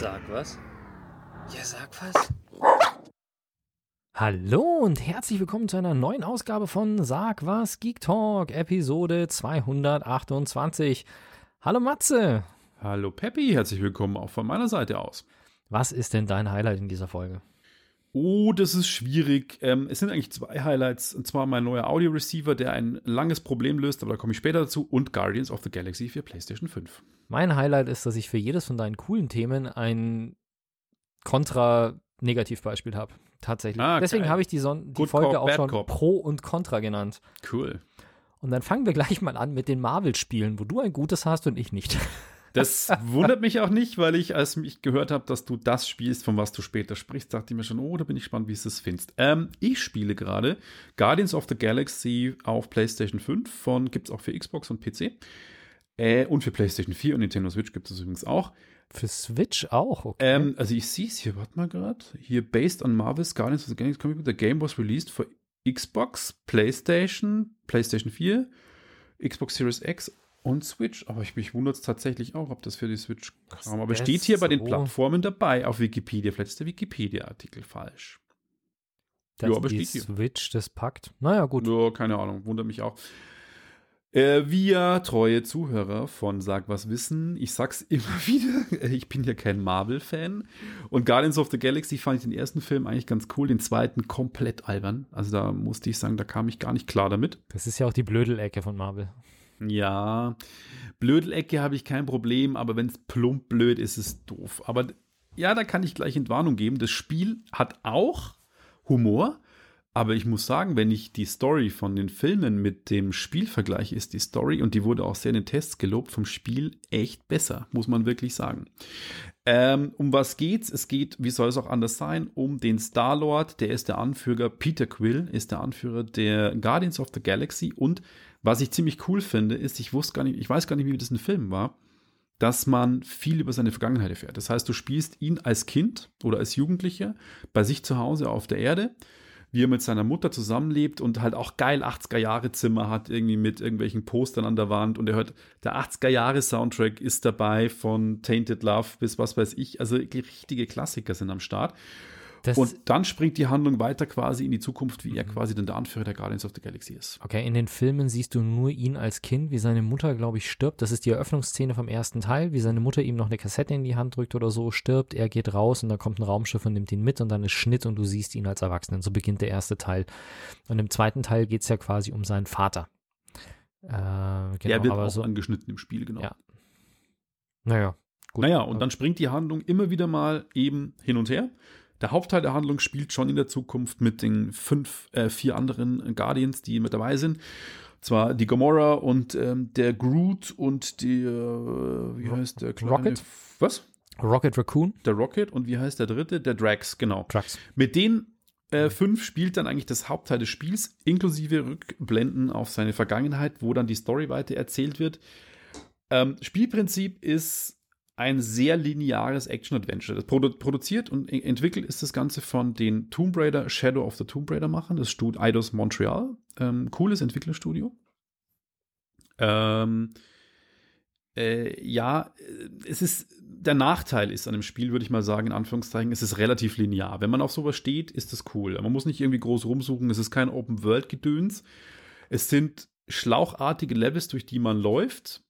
Sag was? Ja, sag was. Hallo und herzlich willkommen zu einer neuen Ausgabe von Sag was Geek Talk, Episode 228. Hallo Matze. Hallo Peppi, herzlich willkommen auch von meiner Seite aus. Was ist denn dein Highlight in dieser Folge? Oh, das ist schwierig. Ähm, es sind eigentlich zwei Highlights. Und zwar mein neuer Audio-Receiver, der ein langes Problem löst, aber da komme ich später dazu. Und Guardians of the Galaxy für PlayStation 5. Mein Highlight ist, dass ich für jedes von deinen coolen Themen ein Kontra-Negativbeispiel habe. Tatsächlich. Ah, Deswegen habe ich die, Son die Folge Cop, auch schon Cop. Pro und Contra genannt. Cool. Und dann fangen wir gleich mal an mit den Marvel-Spielen, wo du ein gutes hast und ich nicht. Das wundert mich auch nicht, weil ich, als ich gehört habe, dass du das spielst, von was du später sprichst, dachte ich mir schon, oh, da bin ich gespannt, wie du es findest. Ähm, ich spiele gerade Guardians of the Galaxy auf PlayStation 5 von, gibt es auch für Xbox und PC. Äh, und für PlayStation 4 und Nintendo Switch gibt es übrigens auch. Für Switch auch, okay. Ähm, also ich sehe es hier, warte mal gerade. Hier, based on Marvel's Guardians of the Galaxy Comic Book, the game was released for Xbox, PlayStation, PlayStation 4, Xbox Series X und Switch. Aber ich mich wundert es tatsächlich auch, ob das für die Switch kam. Aber steht hier bei den so? Plattformen dabei auf Wikipedia. Vielleicht ist der Wikipedia-Artikel falsch. Dass ja, aber die steht hier. Switch das packt. Naja, gut. Ja, keine Ahnung, wundert mich auch. Äh, wir treue Zuhörer von Sag was wissen, ich sag's immer wieder, ich bin ja kein Marvel-Fan und Guardians of the Galaxy fand ich den ersten Film eigentlich ganz cool, den zweiten komplett albern. Also da musste ich sagen, da kam ich gar nicht klar damit. Das ist ja auch die Blödelecke von Marvel. Ja, Blödelecke habe ich kein Problem, aber wenn es plump blöd ist, ist es doof. Aber ja, da kann ich gleich Entwarnung geben. Das Spiel hat auch Humor, aber ich muss sagen, wenn ich die Story von den Filmen mit dem Spiel vergleiche, ist die Story, und die wurde auch sehr in den Tests gelobt, vom Spiel echt besser, muss man wirklich sagen. Ähm, um was geht's? Es geht, wie soll es auch anders sein, um den Star-Lord, der ist der Anführer, Peter Quill ist der Anführer der Guardians of the Galaxy und was ich ziemlich cool finde, ist, ich wusste gar nicht, ich weiß gar nicht, wie das in Film war, dass man viel über seine Vergangenheit erfährt. Das heißt, du spielst ihn als Kind oder als Jugendlicher bei sich zu Hause auf der Erde, wie er mit seiner Mutter zusammenlebt und halt auch geil 80er-Jahre-Zimmer hat, irgendwie mit irgendwelchen Postern an der Wand und er hört, der 80er-Jahre-Soundtrack ist dabei von Tainted Love bis was weiß ich, also richtige Klassiker sind am Start. Das, Und dann springt die Handlung weiter quasi in die Zukunft, wie er Mhm. quasi dann der Anführer der Guardians of the Galaxy ist. okay, in den Filmen siehst du nur ihn als Kind, wie seine Mutter, glaube ich, stirbt. Das ist die Eröffnungsszene vom ersten Teil, wie seine Mutter ihm noch eine Kassette in die Hand drückt oder so, stirbt, er geht raus und da kommt ein Raumschiff und nimmt ihn mit und dann ist Schnitt und du siehst ihn als Erwachsenen. So beginnt der erste Teil. Und im zweiten Teil geht es ja quasi um seinen Vater. Äh, genau, er wird aber auch so, angeschnitten im Spiel, genau. Ja. naja, gut. Naja, und dann springt die Handlung immer wieder mal eben hin und her. Der Hauptteil der Handlung spielt schon in der Zukunft mit den fünf, äh, vier anderen Guardians, die mit dabei sind. Zwar die Gamora und ähm, der Groot und die, äh, wie heißt der kleine? Rocket? Was? Rocket Raccoon, Der Rocket und wie heißt der dritte? Der Drax, genau. Trucks. Mit den äh, fünf spielt dann eigentlich das Hauptteil des Spiels, inklusive Rückblenden auf seine Vergangenheit, wo dann die Story weiter erzählt wird. Ähm, Spielprinzip ist ein sehr lineares Action-Adventure. Das produ produziert und entwickelt ist das Ganze von den Tomb Raider, Shadow of the Tomb Raider machen, das Studio Eidos Montreal. Ähm, cooles Entwicklerstudio. Ähm, äh, ja, äh, es ist, der Nachteil ist an dem Spiel, würde ich mal sagen, in Anführungszeichen, es ist relativ linear. Wenn man auf sowas steht, ist das cool. Man muss nicht irgendwie groß rumsuchen, es ist kein Open-World-Gedöns. Es sind schlauchartige Levels, durch die man läuft.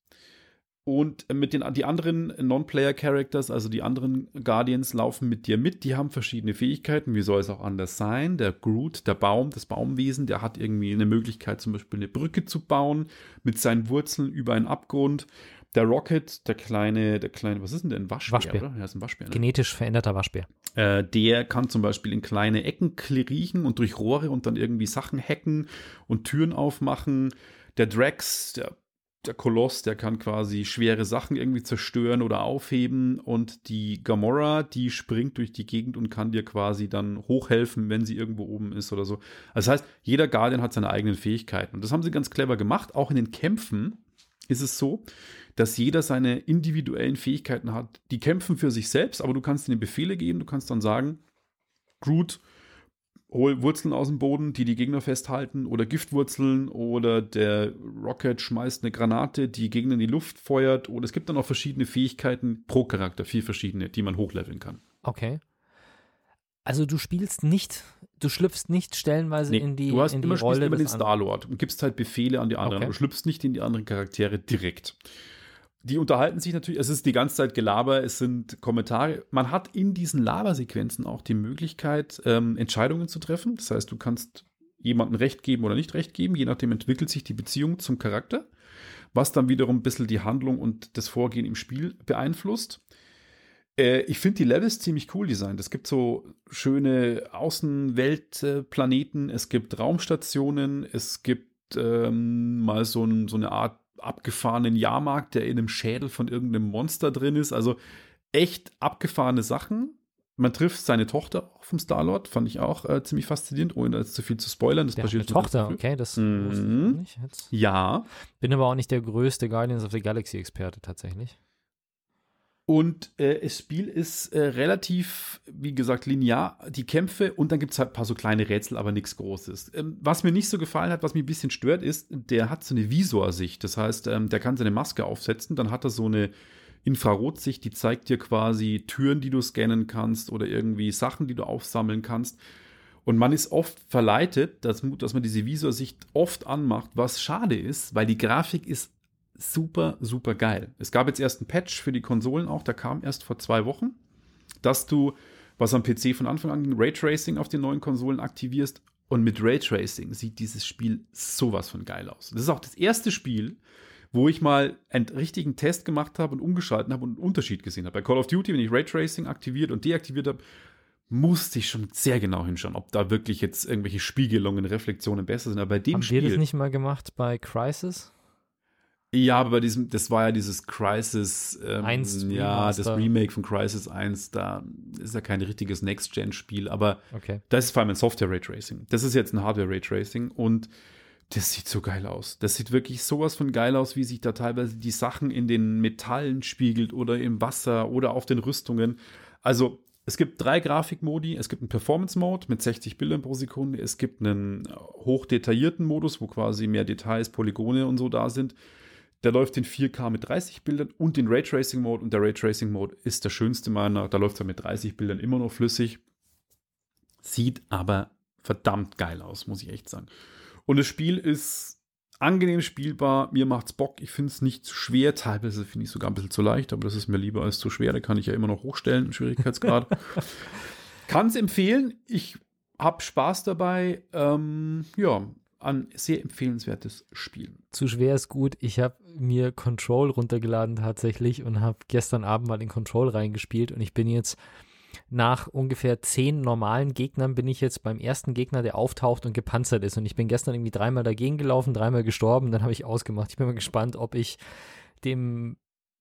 Und mit den die anderen Non-Player-Characters, also die anderen Guardians, laufen mit dir mit. Die haben verschiedene Fähigkeiten. Wie soll es auch anders sein? Der Groot, der Baum, das Baumwesen, der hat irgendwie eine Möglichkeit, zum Beispiel eine Brücke zu bauen mit seinen Wurzeln über einen Abgrund. Der Rocket, der kleine, der kleine, was ist denn der? Ein Waschbär, Waschbär. oder? Ja, ist ein Waschbär. Ne? Genetisch veränderter Waschbär. Äh, der kann zum Beispiel in kleine Ecken riechen und durch Rohre und dann irgendwie Sachen hacken und Türen aufmachen. Der Drax, der, der Koloss, der kann quasi schwere Sachen irgendwie zerstören oder aufheben. Und die Gamora, die springt durch die Gegend und kann dir quasi dann hochhelfen, wenn sie irgendwo oben ist oder so. Das heißt, jeder Guardian hat seine eigenen Fähigkeiten. Und das haben sie ganz clever gemacht. Auch in den Kämpfen ist es so, dass jeder seine individuellen Fähigkeiten hat. Die kämpfen für sich selbst, aber du kannst ihnen Befehle geben. Du kannst dann sagen, Groot, hol Wurzeln aus dem Boden, die die Gegner festhalten, oder Giftwurzeln, oder der Rocket schmeißt eine Granate, die Gegner in die Luft feuert, oder es gibt dann auch verschiedene Fähigkeiten pro Charakter, vier verschiedene, die man hochleveln kann. Okay. Also du spielst nicht, du schlüpfst nicht stellenweise Nee, in die, du hast in die immer, spielst Rolle immer den Star-Lord und gibst halt Befehle an die anderen. Okay. Du schlüpfst nicht in die anderen Charaktere direkt. Die unterhalten sich natürlich, es ist die ganze Zeit Gelaber, es sind Kommentare. Man hat in diesen Labersequenzen auch die Möglichkeit, ähm, Entscheidungen zu treffen. Das heißt, du kannst jemandem Recht geben oder nicht Recht geben, je nachdem entwickelt sich die Beziehung zum Charakter, was dann wiederum ein bisschen die Handlung und das Vorgehen im Spiel beeinflusst. Äh, ich finde die Levels ziemlich cool designt. Es gibt so schöne Außenweltplaneten, es gibt Raumstationen, es gibt ähm, mal so, ein, so eine Art abgefahrenen Jahrmarkt, der in einem Schädel von irgendeinem Monster drin ist. Also echt abgefahrene Sachen. Man trifft seine Tochter auch vom Star-Lord, fand ich auch äh, ziemlich faszinierend, ohne da jetzt zu viel zu spoilern. Das Der hat eine passiert Tochter, okay, das Mhm. wusste ich noch nicht. Jetzt. Ja, Bin aber auch nicht der größte Guardians of the Galaxy-Experte tatsächlich. Und äh, das Spiel ist äh, relativ, wie gesagt, linear, die Kämpfe und dann gibt es halt ein paar so kleine Rätsel, aber nichts Großes. Ähm, was mir nicht so gefallen hat, was mich ein bisschen stört, ist, der hat so eine Visorsicht. Das heißt, ähm, der kann seine Maske aufsetzen, dann hat er so eine Infrarotsicht, die zeigt dir quasi Türen, die du scannen kannst oder irgendwie Sachen, die du aufsammeln kannst. Und man ist oft verleitet, dass, dass man diese Visorsicht oft anmacht, was schade ist, weil die Grafik ist super, super geil. Es gab jetzt erst einen Patch für die Konsolen auch, der kam erst vor zwei Wochen, dass du, was am PC von Anfang an Raytracing auf den neuen Konsolen aktivierst. Und mit Raytracing sieht dieses Spiel sowas von geil aus. Das ist auch das erste Spiel, wo ich mal einen richtigen Test gemacht habe und umgeschalten habe und einen Unterschied gesehen habe. Bei Call of Duty, wenn ich Raytracing aktiviert und deaktiviert habe, musste ich schon sehr genau hinschauen, ob da wirklich jetzt irgendwelche Spiegelungen, Reflexionen besser sind. Aber bei dem Haben Spiel. wir das nicht mal gemacht bei Crisis? Ja, aber bei diesem, das war ja dieses Crisis, ähm, Eins ja, das Remaster. Remake von Crisis 1, da ist ja kein richtiges Next-Gen-Spiel, aber Okay. das ist vor allem ein Software-Raytracing. Das ist jetzt ein Hardware-Raytracing und das sieht so geil aus. Das sieht wirklich sowas von geil aus, wie sich da teilweise die Sachen in den Metallen spiegelt oder im Wasser oder auf den Rüstungen. Also, es gibt drei Grafikmodi. Es gibt einen Performance-Mode mit 60 Bildern pro Sekunde. Es gibt einen hochdetaillierten Modus, wo quasi mehr Details, Polygone und so da sind. Der läuft in 4K mit 30 Bildern und den Raytracing-Mode. Und der Raytracing-Mode ist der schönste meiner. Da läuft er mit 30 Bildern immer noch flüssig. Sieht aber verdammt geil aus, muss ich echt sagen. Und das Spiel ist angenehm spielbar. Mir macht's Bock. Ich finde es nicht zu schwer. Teilweise finde ich es sogar ein bisschen zu leicht, aber das ist mir lieber als zu schwer. Da kann ich ja immer noch hochstellen im Schwierigkeitsgrad. kann es empfehlen. Ich habe Spaß dabei. Ähm, ja, ein sehr empfehlenswertes Spiel. Zu schwer ist gut. Ich habe mir Control runtergeladen tatsächlich und habe gestern Abend mal in Control reingespielt und ich bin jetzt nach ungefähr zehn normalen Gegnern bin ich jetzt beim ersten Gegner, der auftaucht und gepanzert ist. Und ich bin gestern irgendwie dreimal dagegen gelaufen, dreimal gestorben, dann habe ich ausgemacht. Ich bin mal gespannt, ob ich dem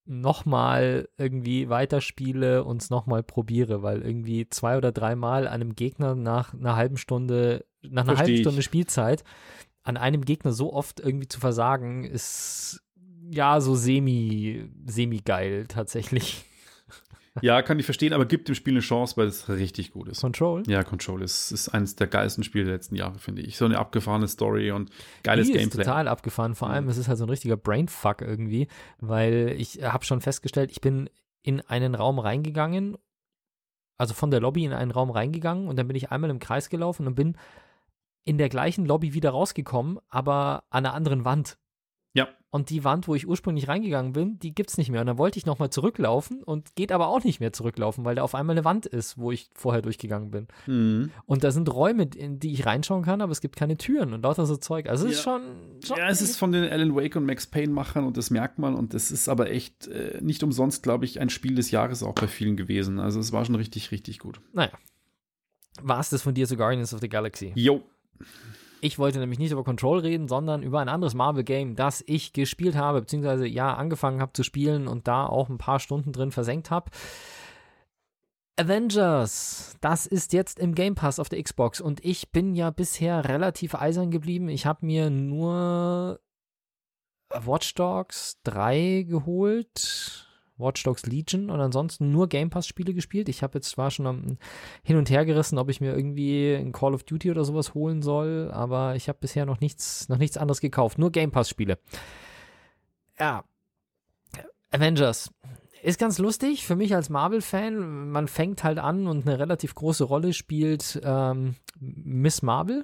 nochmal irgendwie weiterspiele und es nochmal probiere, weil irgendwie zwei oder dreimal einem Gegner nach einer halben Stunde, nach einer Versteh halben ich. Stunde Spielzeit an einem Gegner so oft irgendwie zu versagen, ist ja so semi, semi geil tatsächlich. Ja, kann ich verstehen, aber gibt dem Spiel eine Chance, weil es richtig gut ist. Control? Ja, Control ist, ist eines der geilsten Spiele der letzten Jahre, finde ich. So eine abgefahrene Story und geiles Die ist Gameplay. total abgefahren. Vor allem, es ist halt so ein richtiger Brainfuck irgendwie, weil ich habe schon festgestellt, ich bin in einen Raum reingegangen, also von der Lobby in einen Raum reingegangen und dann bin ich einmal im Kreis gelaufen und bin in der gleichen Lobby wieder rausgekommen, aber an einer anderen Wand. Ja. Und die Wand, wo ich ursprünglich reingegangen bin, die gibt's nicht mehr. Und dann wollte ich nochmal zurücklaufen und geht aber auch nicht mehr zurücklaufen, weil da auf einmal eine Wand ist, wo ich vorher durchgegangen bin. Mhm. Und da sind Räume, in die ich reinschauen kann, aber es gibt keine Türen und lauter so Zeug. Also es ist Ja. schon, schon Ja, es ist von den Alan Wake und Max Payne Machern und das merkt man und das ist aber echt äh, nicht umsonst, glaube ich, ein Spiel des Jahres auch bei vielen gewesen. Also es war schon richtig, richtig gut. Naja. War es das von dir zu Guardians of the Galaxy? Jo. Ich wollte nämlich nicht über Control reden, sondern über ein anderes Marvel-Game, das ich gespielt habe, beziehungsweise ja, angefangen habe zu spielen und da auch ein paar Stunden drin versenkt habe. Avengers, das ist jetzt im Game Pass auf der Xbox und ich bin ja bisher relativ eisern geblieben. Ich habe mir nur Watch Dogs 3 geholt Watch Dogs Legion und ansonsten nur Game Pass Spiele gespielt. Ich habe jetzt zwar schon am, hin und her gerissen, ob ich mir irgendwie ein Call of Duty oder sowas holen soll, aber ich habe bisher noch nichts, noch nichts anderes gekauft. Nur Game Pass Spiele. Ja. Avengers. Ist ganz lustig für mich als Marvel-Fan. Man fängt halt an und eine relativ große Rolle spielt ähm, Miss Marvel,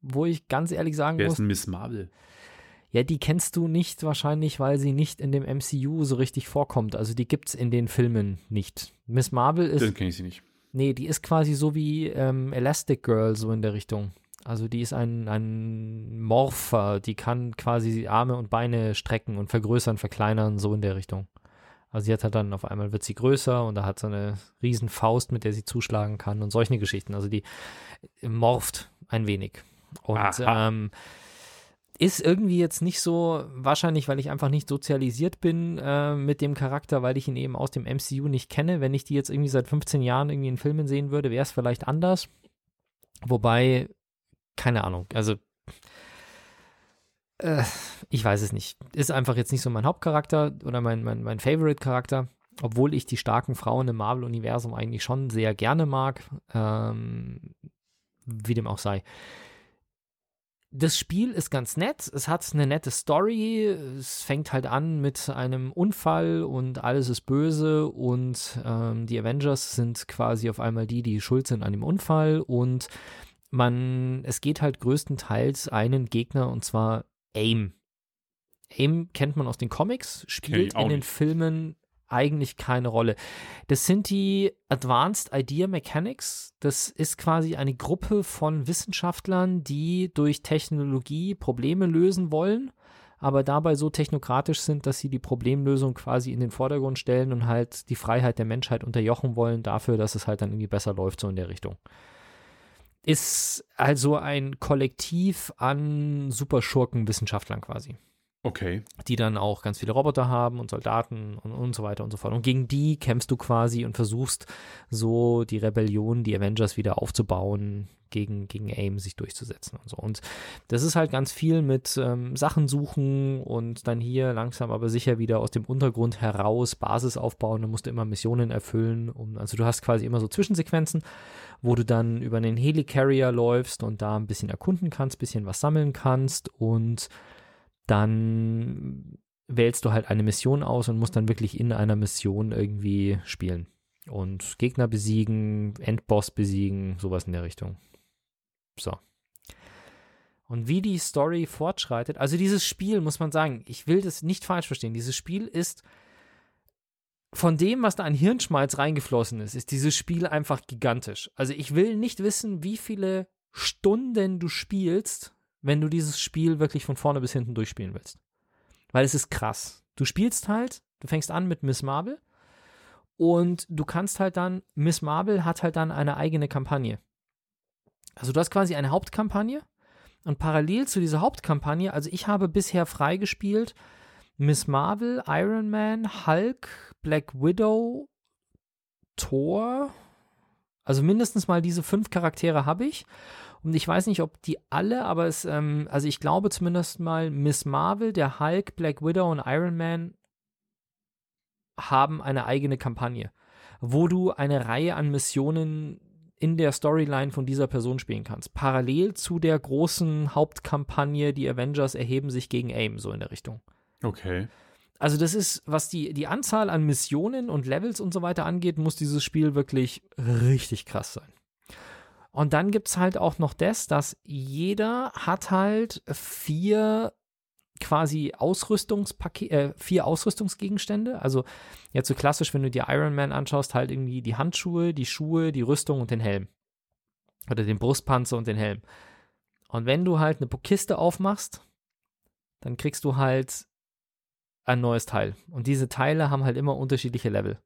wo ich ganz ehrlich sagen Wer muss. ist denn Miss Marvel? Ja, die kennst du nicht wahrscheinlich, weil sie nicht in dem MCU so richtig vorkommt. Also die gibt's in den Filmen nicht. Miss Marvel ist, Dann kenne ich sie nicht. nee, die ist quasi so wie ähm, Elastic Girl so in der Richtung. Also die ist ein, ein Morpher, die kann quasi Arme und Beine strecken und vergrößern, verkleinern, so in der Richtung. Also sie hat halt dann auf einmal wird sie größer und da hat sie eine riesen Faust, mit der sie zuschlagen kann und solche Geschichten. Also die morpht ein wenig. Und Aha. ähm, ist irgendwie jetzt nicht so, wahrscheinlich, weil ich einfach nicht sozialisiert bin äh, mit dem Charakter, weil ich ihn eben aus dem MCU nicht kenne. Wenn ich die jetzt irgendwie seit 15 Jahren irgendwie in Filmen sehen würde, wäre es vielleicht anders. Wobei, keine Ahnung, also äh, ich weiß es nicht. Ist einfach jetzt nicht so mein Hauptcharakter oder mein, mein, mein Favorite-Charakter, obwohl ich die starken Frauen im Marvel-Universum eigentlich schon sehr gerne mag. Ähm, wie dem auch sei. Das Spiel ist ganz nett. Es hat eine nette Story. Es fängt halt an mit einem Unfall und alles ist böse und ähm, die Avengers sind quasi auf einmal die, die schuld sind an dem Unfall und man, es geht halt größtenteils einen Gegner und zwar AIM. AIM kennt man aus den Comics, spielt in den nicht. Filmen eigentlich keine Rolle. Das sind die Advanced Idea Mechanics. Das ist quasi eine Gruppe von Wissenschaftlern, die durch Technologie Probleme lösen wollen, aber dabei so technokratisch sind, dass sie die Problemlösung quasi in den Vordergrund stellen und halt die Freiheit der Menschheit unterjochen wollen dafür, dass es halt dann irgendwie besser läuft, so in der Richtung. Ist also ein Kollektiv an Superschurken-Wissenschaftlern quasi Okay. die dann auch ganz viele Roboter haben und Soldaten und, und so weiter und so fort. Und gegen die kämpfst du quasi und versuchst so die Rebellion, die Avengers wieder aufzubauen, gegen, gegen AIM sich durchzusetzen und so. Und das ist halt ganz viel mit ähm, Sachen suchen und dann hier langsam aber sicher wieder aus dem Untergrund heraus Basis aufbauen. Du musst immer Missionen erfüllen. Um, also du hast quasi immer so Zwischensequenzen, wo du dann über einen Helicarrier läufst und da ein bisschen erkunden kannst, bisschen was sammeln kannst und dann wählst du halt eine Mission aus und musst dann wirklich in einer Mission irgendwie spielen. Und Gegner besiegen, Endboss besiegen, sowas in der Richtung. So. Und wie die Story fortschreitet, also dieses Spiel, muss man sagen, ich will das nicht falsch verstehen, dieses Spiel ist von dem, was da an Hirnschmalz reingeflossen ist, ist dieses Spiel einfach gigantisch. Also ich will nicht wissen, wie viele Stunden du spielst, wenn du dieses Spiel wirklich von vorne bis hinten durchspielen willst. Weil es ist krass. Du spielst halt, du fängst an mit Miss Marvel und du kannst halt dann, Miss Marvel hat halt dann eine eigene Kampagne. Also du hast quasi eine Hauptkampagne und parallel zu dieser Hauptkampagne, also ich habe bisher freigespielt Miss Marvel, Iron Man, Hulk, Black Widow, Thor. Also mindestens mal diese fünf Charaktere habe ich. Und ich weiß nicht, ob die alle, aber es, ähm, also ich glaube zumindest mal, Miss Marvel, der Hulk, Black Widow und Iron Man haben eine eigene Kampagne, wo du eine Reihe an Missionen in der Storyline von dieser Person spielen kannst. Parallel zu der großen Hauptkampagne, die Avengers erheben sich gegen AIM, so in der Richtung. Okay. Also das ist, was die, die Anzahl an Missionen und Levels und so weiter angeht, muss dieses Spiel wirklich richtig krass sein. Und dann gibt es halt auch noch das, dass jeder hat halt vier quasi Ausrüstungspakete, äh, vier Ausrüstungsgegenstände. Also jetzt so klassisch, wenn du dir Iron Man anschaust, halt irgendwie die Handschuhe, die Schuhe, die Rüstung und den Helm. Oder den Brustpanzer und den Helm. Und wenn du halt eine Kiste aufmachst, dann kriegst du halt ein neues Teil. Und diese Teile haben halt immer unterschiedliche Level.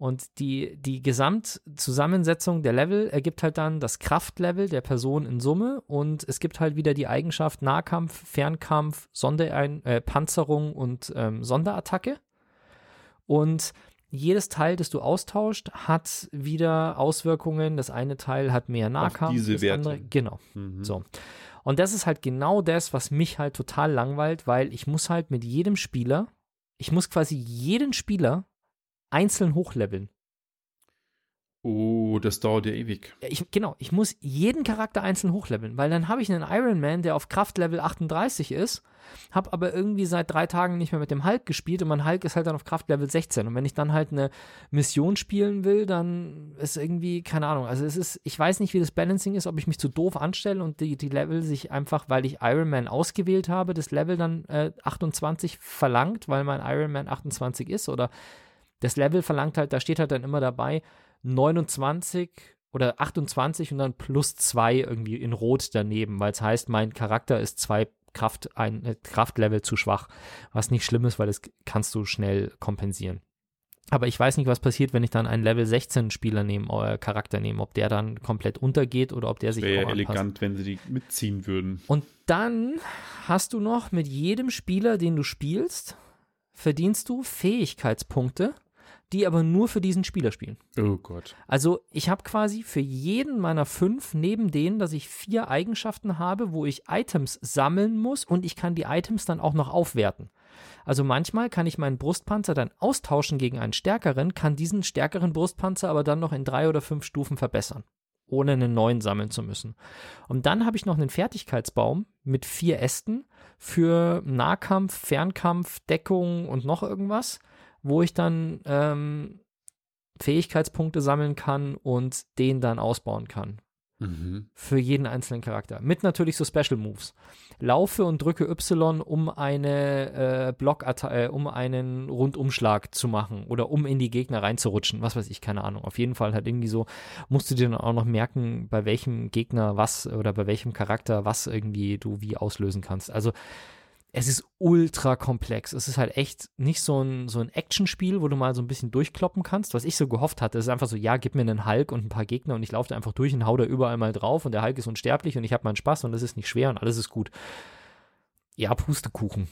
Und die, die Gesamtzusammensetzung der Level ergibt halt dann das Kraftlevel der Person in Summe und es gibt halt wieder die Eigenschaft Nahkampf, Fernkampf, Sonderein äh, Panzerung und ähm, Sonderattacke. Und jedes Teil, das du austauscht, hat wieder Auswirkungen. Das eine Teil hat mehr Nahkampf. diese das Werte. andere, genau. Mhm. So. Und das ist halt genau das, was mich halt total langweilt, weil ich muss halt mit jedem Spieler, ich muss quasi jeden Spieler einzeln hochleveln. Oh, das dauert ja ewig. Ich, genau, ich muss jeden Charakter einzeln hochleveln, weil dann habe ich einen Iron Man, der auf Kraftlevel 38 ist, habe aber irgendwie seit drei Tagen nicht mehr mit dem Hulk gespielt und mein Hulk ist halt dann auf Kraftlevel 16. Und wenn ich dann halt eine Mission spielen will, dann ist irgendwie, keine Ahnung, also es ist, ich weiß nicht, wie das Balancing ist, ob ich mich zu doof anstelle und die, die Level sich einfach, weil ich Iron Man ausgewählt habe, das Level dann äh, 28 verlangt, weil mein Iron Man 28 ist oder das Level verlangt halt, da steht halt dann immer dabei, 29 oder 28 und dann plus 2 irgendwie in Rot daneben, weil es heißt, mein Charakter ist zwei Kraft, ein äh, Kraftlevel zu schwach, was nicht schlimm ist, weil das kannst du schnell kompensieren. Aber ich weiß nicht, was passiert, wenn ich dann einen Level 16 Spieler nehme, äh, Charakter nehme, ob der dann komplett untergeht oder ob der sich Wäre auch elegant, anpasst. wenn sie die mitziehen würden. Und dann hast du noch mit jedem Spieler, den du spielst, verdienst du Fähigkeitspunkte, die aber nur für diesen Spieler spielen. Oh Gott. Also ich habe quasi für jeden meiner fünf, neben denen, dass ich vier Eigenschaften habe, wo ich Items sammeln muss und ich kann die Items dann auch noch aufwerten. Also manchmal kann ich meinen Brustpanzer dann austauschen gegen einen stärkeren, kann diesen stärkeren Brustpanzer aber dann noch in drei oder fünf Stufen verbessern, ohne einen neuen sammeln zu müssen. Und dann habe ich noch einen Fertigkeitsbaum mit vier Ästen für Nahkampf, Fernkampf, Deckung und noch irgendwas wo ich dann ähm, Fähigkeitspunkte sammeln kann und den dann ausbauen kann. Mhm. Für jeden einzelnen Charakter. Mit natürlich so Special Moves. Laufe und drücke Y, um eine äh, Block äh, um einen Rundumschlag zu machen oder um in die Gegner reinzurutschen. Was weiß ich, keine Ahnung. Auf jeden Fall halt irgendwie so, musst du dir dann auch noch merken, bei welchem Gegner was oder bei welchem Charakter was irgendwie du wie auslösen kannst. Also es ist ultra komplex. Es ist halt echt nicht so ein, so ein Actionspiel, wo du mal so ein bisschen durchkloppen kannst, was ich so gehofft hatte. Ist einfach so, ja, gib mir einen Hulk und ein paar Gegner und ich laufe da einfach durch und hau da überall mal drauf und der Hulk ist unsterblich und ich habe meinen Spaß und es ist nicht schwer und alles ist gut. Ja, Pustekuchen.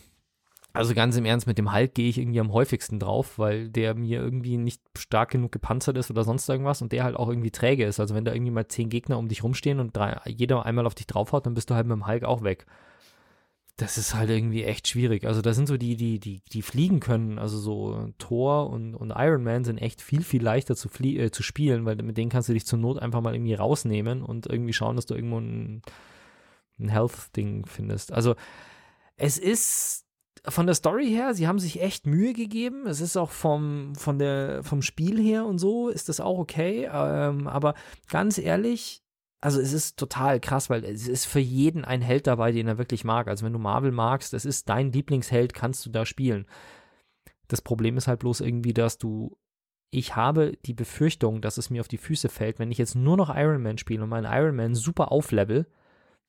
Also ganz im Ernst, mit dem Hulk gehe ich irgendwie am häufigsten drauf, weil der mir irgendwie nicht stark genug gepanzert ist oder sonst irgendwas und der halt auch irgendwie träge ist. Also wenn da irgendwie mal zehn Gegner um dich rumstehen und drei, jeder einmal auf dich draufhaut, dann bist du halt mit dem Hulk auch weg das ist halt irgendwie echt schwierig. Also da sind so die, die, die, die fliegen können, also so Thor und, und Iron Man sind echt viel, viel leichter zu, flie äh, zu spielen, weil mit denen kannst du dich zur Not einfach mal irgendwie rausnehmen und irgendwie schauen, dass du irgendwo ein, ein Health-Ding findest. Also es ist von der Story her, sie haben sich echt Mühe gegeben. Es ist auch vom, von der, vom Spiel her und so ist das auch okay. Ähm, aber ganz ehrlich, also es ist total krass, weil es ist für jeden ein Held dabei, den er wirklich mag. Also wenn du Marvel magst, das ist dein Lieblingsheld, kannst du da spielen. Das Problem ist halt bloß irgendwie, dass du ich habe die Befürchtung, dass es mir auf die Füße fällt, wenn ich jetzt nur noch Iron Man spiele und meinen Iron Man super auflevel,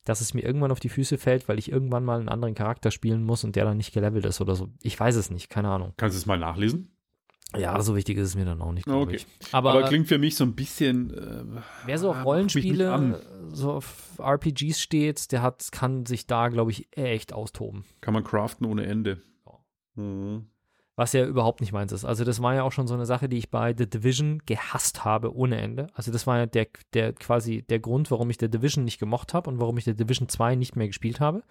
dass es mir irgendwann auf die Füße fällt, weil ich irgendwann mal einen anderen Charakter spielen muss und der dann nicht gelevelt ist oder so. Ich weiß es nicht, keine Ahnung. Kannst du es mal nachlesen? Ja, so wichtig ist es mir dann auch nicht, glaube Okay. ich. Aber, Aber, klingt für mich so ein bisschen. Äh, wer so auf mich nicht Rollenspiele, so auf RPGs steht, der hat, kann sich da, glaube ich, echt austoben. Kann man craften ohne Ende. Ja. Mhm. Was ja überhaupt nicht meins ist. Also das war ja auch schon so eine Sache, die ich bei The Division gehasst habe ohne Ende. Also das war ja der, der quasi der Grund, warum ich The Division nicht gemocht habe und warum ich The Division 2 nicht mehr gespielt habe.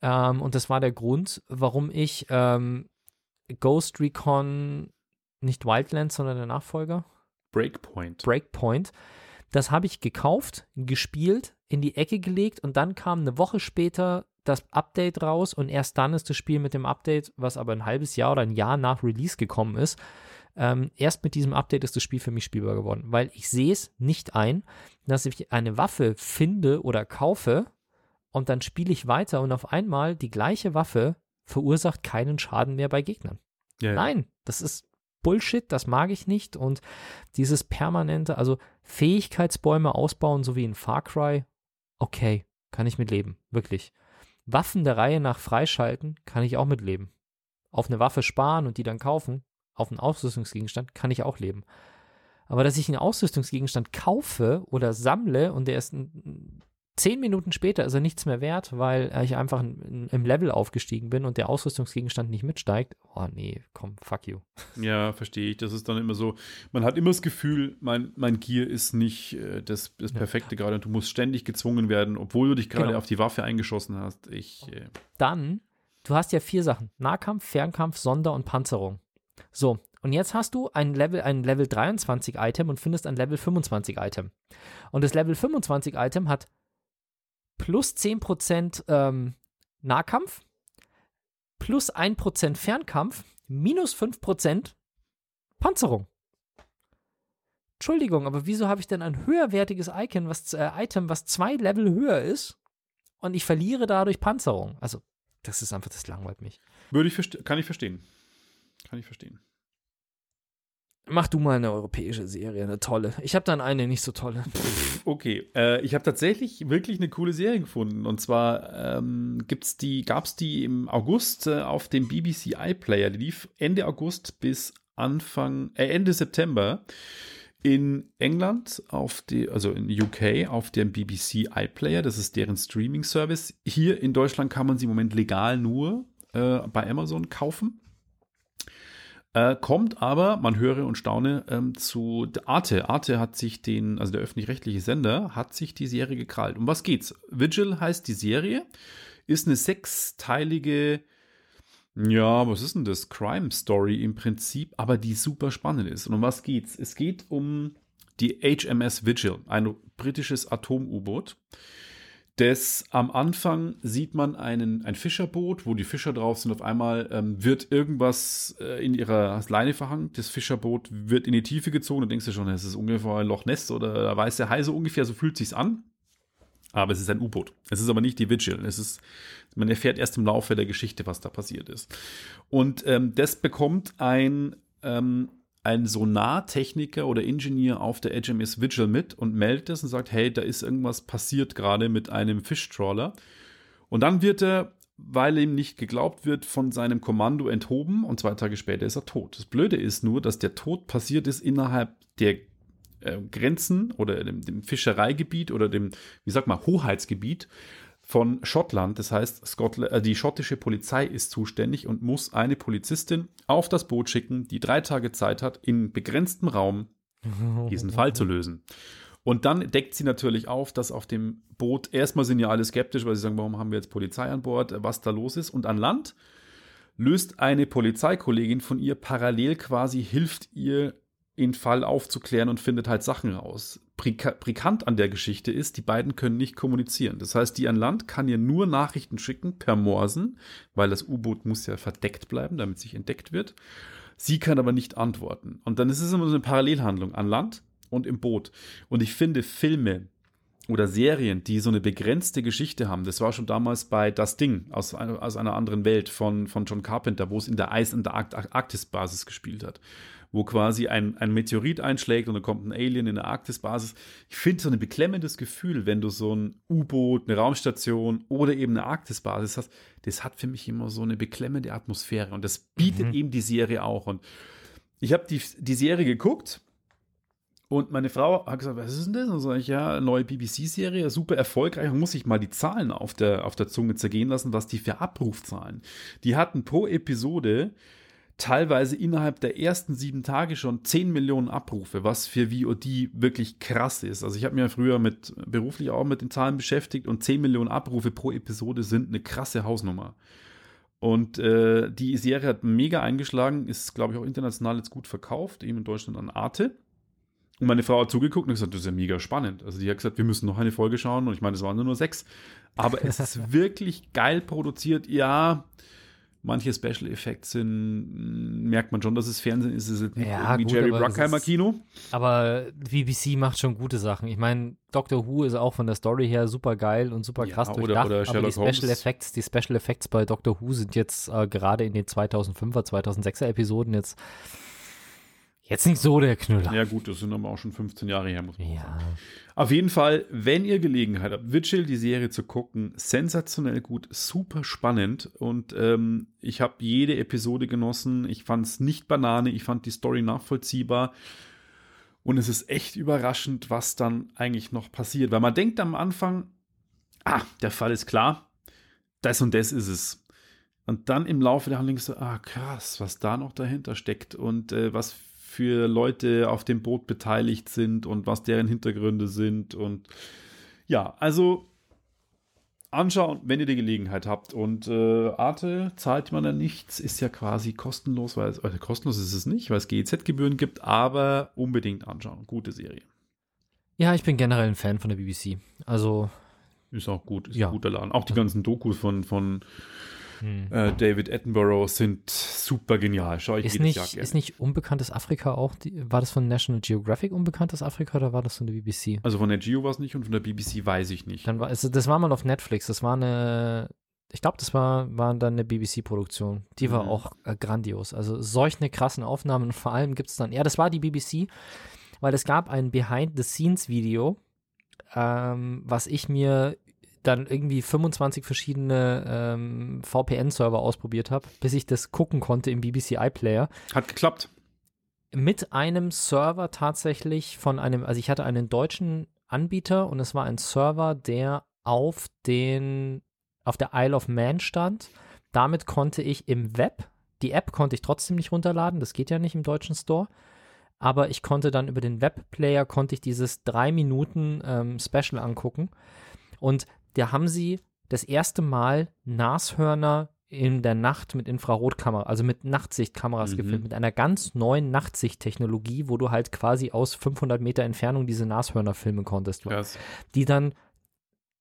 Ähm, und das war der Grund, warum ich ähm, Ghost Recon, nicht Wildlands, sondern der Nachfolger, Breakpoint. Breakpoint. Das habe ich gekauft, gespielt, in die Ecke gelegt und dann kam eine Woche später das Update raus und erst dann ist das Spiel mit dem Update, was aber ein halbes Jahr oder ein Jahr nach Release gekommen ist, ähm, erst mit diesem Update ist das Spiel für mich spielbar geworden, weil ich sehe es nicht ein, dass ich eine Waffe finde oder kaufe und dann spiele ich weiter und auf einmal die gleiche Waffe verursacht keinen Schaden mehr bei Gegnern. Ja, ja. Nein, das ist Bullshit, das mag ich nicht. Und dieses permanente, also Fähigkeitsbäume ausbauen, so wie in Far Cry, okay, kann ich mitleben, wirklich. Waffen der Reihe nach freischalten, kann ich auch mitleben. Auf eine Waffe sparen und die dann kaufen, auf einen Ausrüstungsgegenstand, kann ich auch leben. Aber dass ich einen Ausrüstungsgegenstand kaufe oder sammle und der ist ein- zehn Minuten später ist er nichts mehr wert, weil ich einfach in- im Level aufgestiegen bin und der Ausrüstungsgegenstand nicht mitsteigt. Oh nee, komm, fuck you. Ja, verstehe ich. Das ist dann immer so, man hat immer das Gefühl, mein, mein Gear ist nicht äh, das, das Ja. Perfekte gerade und du musst ständig gezwungen werden, obwohl du dich gerade Genau. auf die Waffe eingeschossen hast. Ich, äh, Dann, du hast ja vier Sachen: Nahkampf, Fernkampf, Sonder- und Panzerung. So, Und jetzt hast du ein Level, ein Level 23 Item und findest ein Level 25 Item. Und das Level 25 Item hat plus 10% ähm, Nahkampf, plus 1% Fernkampf, minus 5% Panzerung. Entschuldigung, aber wieso habe ich denn ein höherwertiges Icon, was, äh, Item, was zwei Level höher ist und ich verliere dadurch Panzerung? Also, das ist einfach, das langweilt mich. Würde ich kann ich verstehen. Kann ich verstehen. Mach du mal eine europäische Serie, eine tolle. Ich habe dann eine nicht so tolle. Okay, äh, ich habe tatsächlich wirklich eine coole Serie gefunden. Und zwar ähm, die, gab es die im August äh, auf dem BBC iPlayer. Die lief Ende August bis Anfang, äh, Ende September in England auf die, also in UK auf dem BBC iPlayer. Das ist deren Streaming-Service. Hier in Deutschland kann man sie im Moment legal nur äh, bei Amazon kaufen. Äh, kommt aber, man höre und staune, ähm, zu Arte. Arte hat sich den, also der öffentlich-rechtliche Sender, hat sich die Serie gekrallt. Um was geht's? Vigil heißt die Serie, ist eine sechsteilige, ja, was ist denn das? Crime Story im Prinzip, aber die super spannend ist. Und um was geht's? Es geht um die HMS Vigil, ein britisches Atom-U-Boot das am Anfang sieht man einen, ein Fischerboot, wo die Fischer drauf sind. Auf einmal ähm, wird irgendwas äh, in ihrer Leine verhangen. Das Fischerboot wird in die Tiefe gezogen. Da denkst du schon, es ist ungefähr ein Loch Ness oder da weiß der Hai so ungefähr, so fühlt sich's an. Aber es ist ein U-Boot. Es ist aber nicht die Vigil. Es ist, man erfährt erst im Laufe der Geschichte, was da passiert ist. Und ähm, das bekommt ein ähm, ein Sonartechniker oder Ingenieur auf der HMS Vigil mit und meldet es und sagt, hey, da ist irgendwas passiert gerade mit einem Fischtrawler. Und dann wird er, weil ihm nicht geglaubt wird, von seinem Kommando enthoben und zwei Tage später ist er tot. Das Blöde ist nur, dass der Tod passiert ist innerhalb der äh, Grenzen oder dem, dem Fischereigebiet oder dem, wie sag mal, Hoheitsgebiet von Schottland. Das heißt, Scotland, äh, die schottische Polizei ist zuständig und muss eine Polizistin auf das Boot schicken, die drei Tage Zeit hat, in begrenztem Raum diesen Fall zu lösen. Und dann deckt sie natürlich auf, dass auf dem Boot, erstmal sind ja alle skeptisch, weil sie sagen, warum haben wir jetzt Polizei an Bord, was da los ist. Und an Land löst eine Polizeikollegin von ihr parallel quasi, hilft ihr den Fall aufzuklären und findet halt Sachen raus. Prikant an der Geschichte ist, die beiden können nicht kommunizieren. Das heißt, die an Land kann ihr nur Nachrichten schicken per Morsen, weil das U-Boot muss ja verdeckt bleiben, damit sich entdeckt wird. Sie kann aber nicht antworten. Und dann ist es immer so eine Parallelhandlung an Land und im Boot. Und ich finde Filme oder Serien, die so eine begrenzte Geschichte haben, das war schon damals bei Das Ding aus, aus einer anderen Welt von, von John Carpenter, wo es in der Eis- und der Arktis-Basis gespielt hat wo quasi ein, ein Meteorit einschlägt und dann kommt ein Alien in der Arktisbasis. Ich finde so ein beklemmendes Gefühl, wenn du so ein U-Boot, eine Raumstation oder eben eine Arktisbasis hast, das hat für mich immer so eine beklemmende Atmosphäre und das bietet mhm. eben die Serie auch. Und ich habe die, die Serie geguckt und meine Frau hat gesagt, was ist denn das? Und sage ich, ja, neue BBC-Serie, super erfolgreich. muss ich mal die Zahlen auf der, auf der Zunge zergehen lassen, was die für Abrufzahlen. Die hatten pro Episode teilweise innerhalb der ersten sieben Tage schon 10 Millionen Abrufe, was für VOD wirklich krass ist. Also ich habe mir früher mit beruflich auch mit den Zahlen beschäftigt und 10 Millionen Abrufe pro Episode sind eine krasse Hausnummer. Und äh, die Serie hat mega eingeschlagen, ist, glaube ich, auch international jetzt gut verkauft, eben in Deutschland an Arte. Und meine Frau hat zugeguckt und gesagt, das ist ja mega spannend. Also die hat gesagt, wir müssen noch eine Folge schauen. Und ich meine, es waren nur sechs. Aber es ist wirklich geil produziert. Ja, manche Special Effects sind, merkt man schon, dass es Fernsehen ist. Es ist nicht ja, irgendwie gut, Jerry Bruckheimer Kino. Aber BBC macht schon gute Sachen. Ich meine, Doctor Who ist auch von der Story her super geil und super krass ja, durchdacht. Oder, oder aber die Special Effects, die Special Effects bei Doctor Who sind jetzt äh, gerade in den 2005er, 2006er Episoden jetzt Jetzt nicht so der Knüller. Ja, gut, das sind aber auch schon 15 Jahre her, muss man ja. sagen. Auf jeden Fall, wenn ihr Gelegenheit habt, Vigil, die Serie zu gucken, sensationell gut, super spannend und ähm, ich habe jede Episode genossen. Ich fand es nicht Banane, ich fand die Story nachvollziehbar und es ist echt überraschend, was dann eigentlich noch passiert, weil man denkt am Anfang, ah, der Fall ist klar, das und das ist es. Und dann im Laufe der Handlung so, ah, krass, was da noch dahinter steckt und äh, was für Leute auf dem Boot beteiligt sind und was deren Hintergründe sind. Und ja, also anschauen, wenn ihr die Gelegenheit habt. Und äh, Arte zahlt man dann nichts, ist ja quasi kostenlos, weil es, also kostenlos ist es nicht, weil es GEZ-Gebühren gibt, aber unbedingt anschauen. Gute Serie. Ja, ich bin generell ein Fan von der BBC. Also. Ist auch gut, ist Ja. ein guter Laden. Auch die ganzen Dokus von, von hm. äh, David Attenborough sind super genial. Schau ich Ist jedes nicht, Jahr gerne. ist nicht unbekanntes Afrika auch, die, war das von National Geographic unbekanntes Afrika oder war das von der BBC? also von der Geo war es nicht und von der BBC weiß ich nicht. Dann war, also das war mal auf Netflix, das war eine, ich glaube, das war, war dann eine BBC-Produktion. Die war Mhm. auch äh, grandios. Also solch eine krassen Aufnahmen und vor allem gibt es dann, ja, das war die BBC, weil es gab ein Behind-the-Scenes-Video, ähm, was ich mir dann irgendwie 25 verschiedene ähm, VPN-Server ausprobiert habe, bis ich das gucken konnte im BBC iPlayer Hat geklappt. mit einem Server tatsächlich von einem, also ich hatte einen deutschen Anbieter und es war ein Server, der auf den, auf der Isle of Man stand. Damit konnte ich im Web, die App konnte ich trotzdem nicht runterladen, das geht ja nicht im deutschen Store. Aber ich konnte dann über den Webplayer, konnte ich dieses drei Minuten ähm, Special angucken. Und da haben sie das erste Mal Nashörner in der Nacht mit Infrarotkamera, also mit Nachtsichtkameras Mhm. gefilmt, mit einer ganz neuen Nachtsichttechnologie, wo du halt quasi aus 500 Meter Entfernung diese Nashörner filmen konntest, Krass. die dann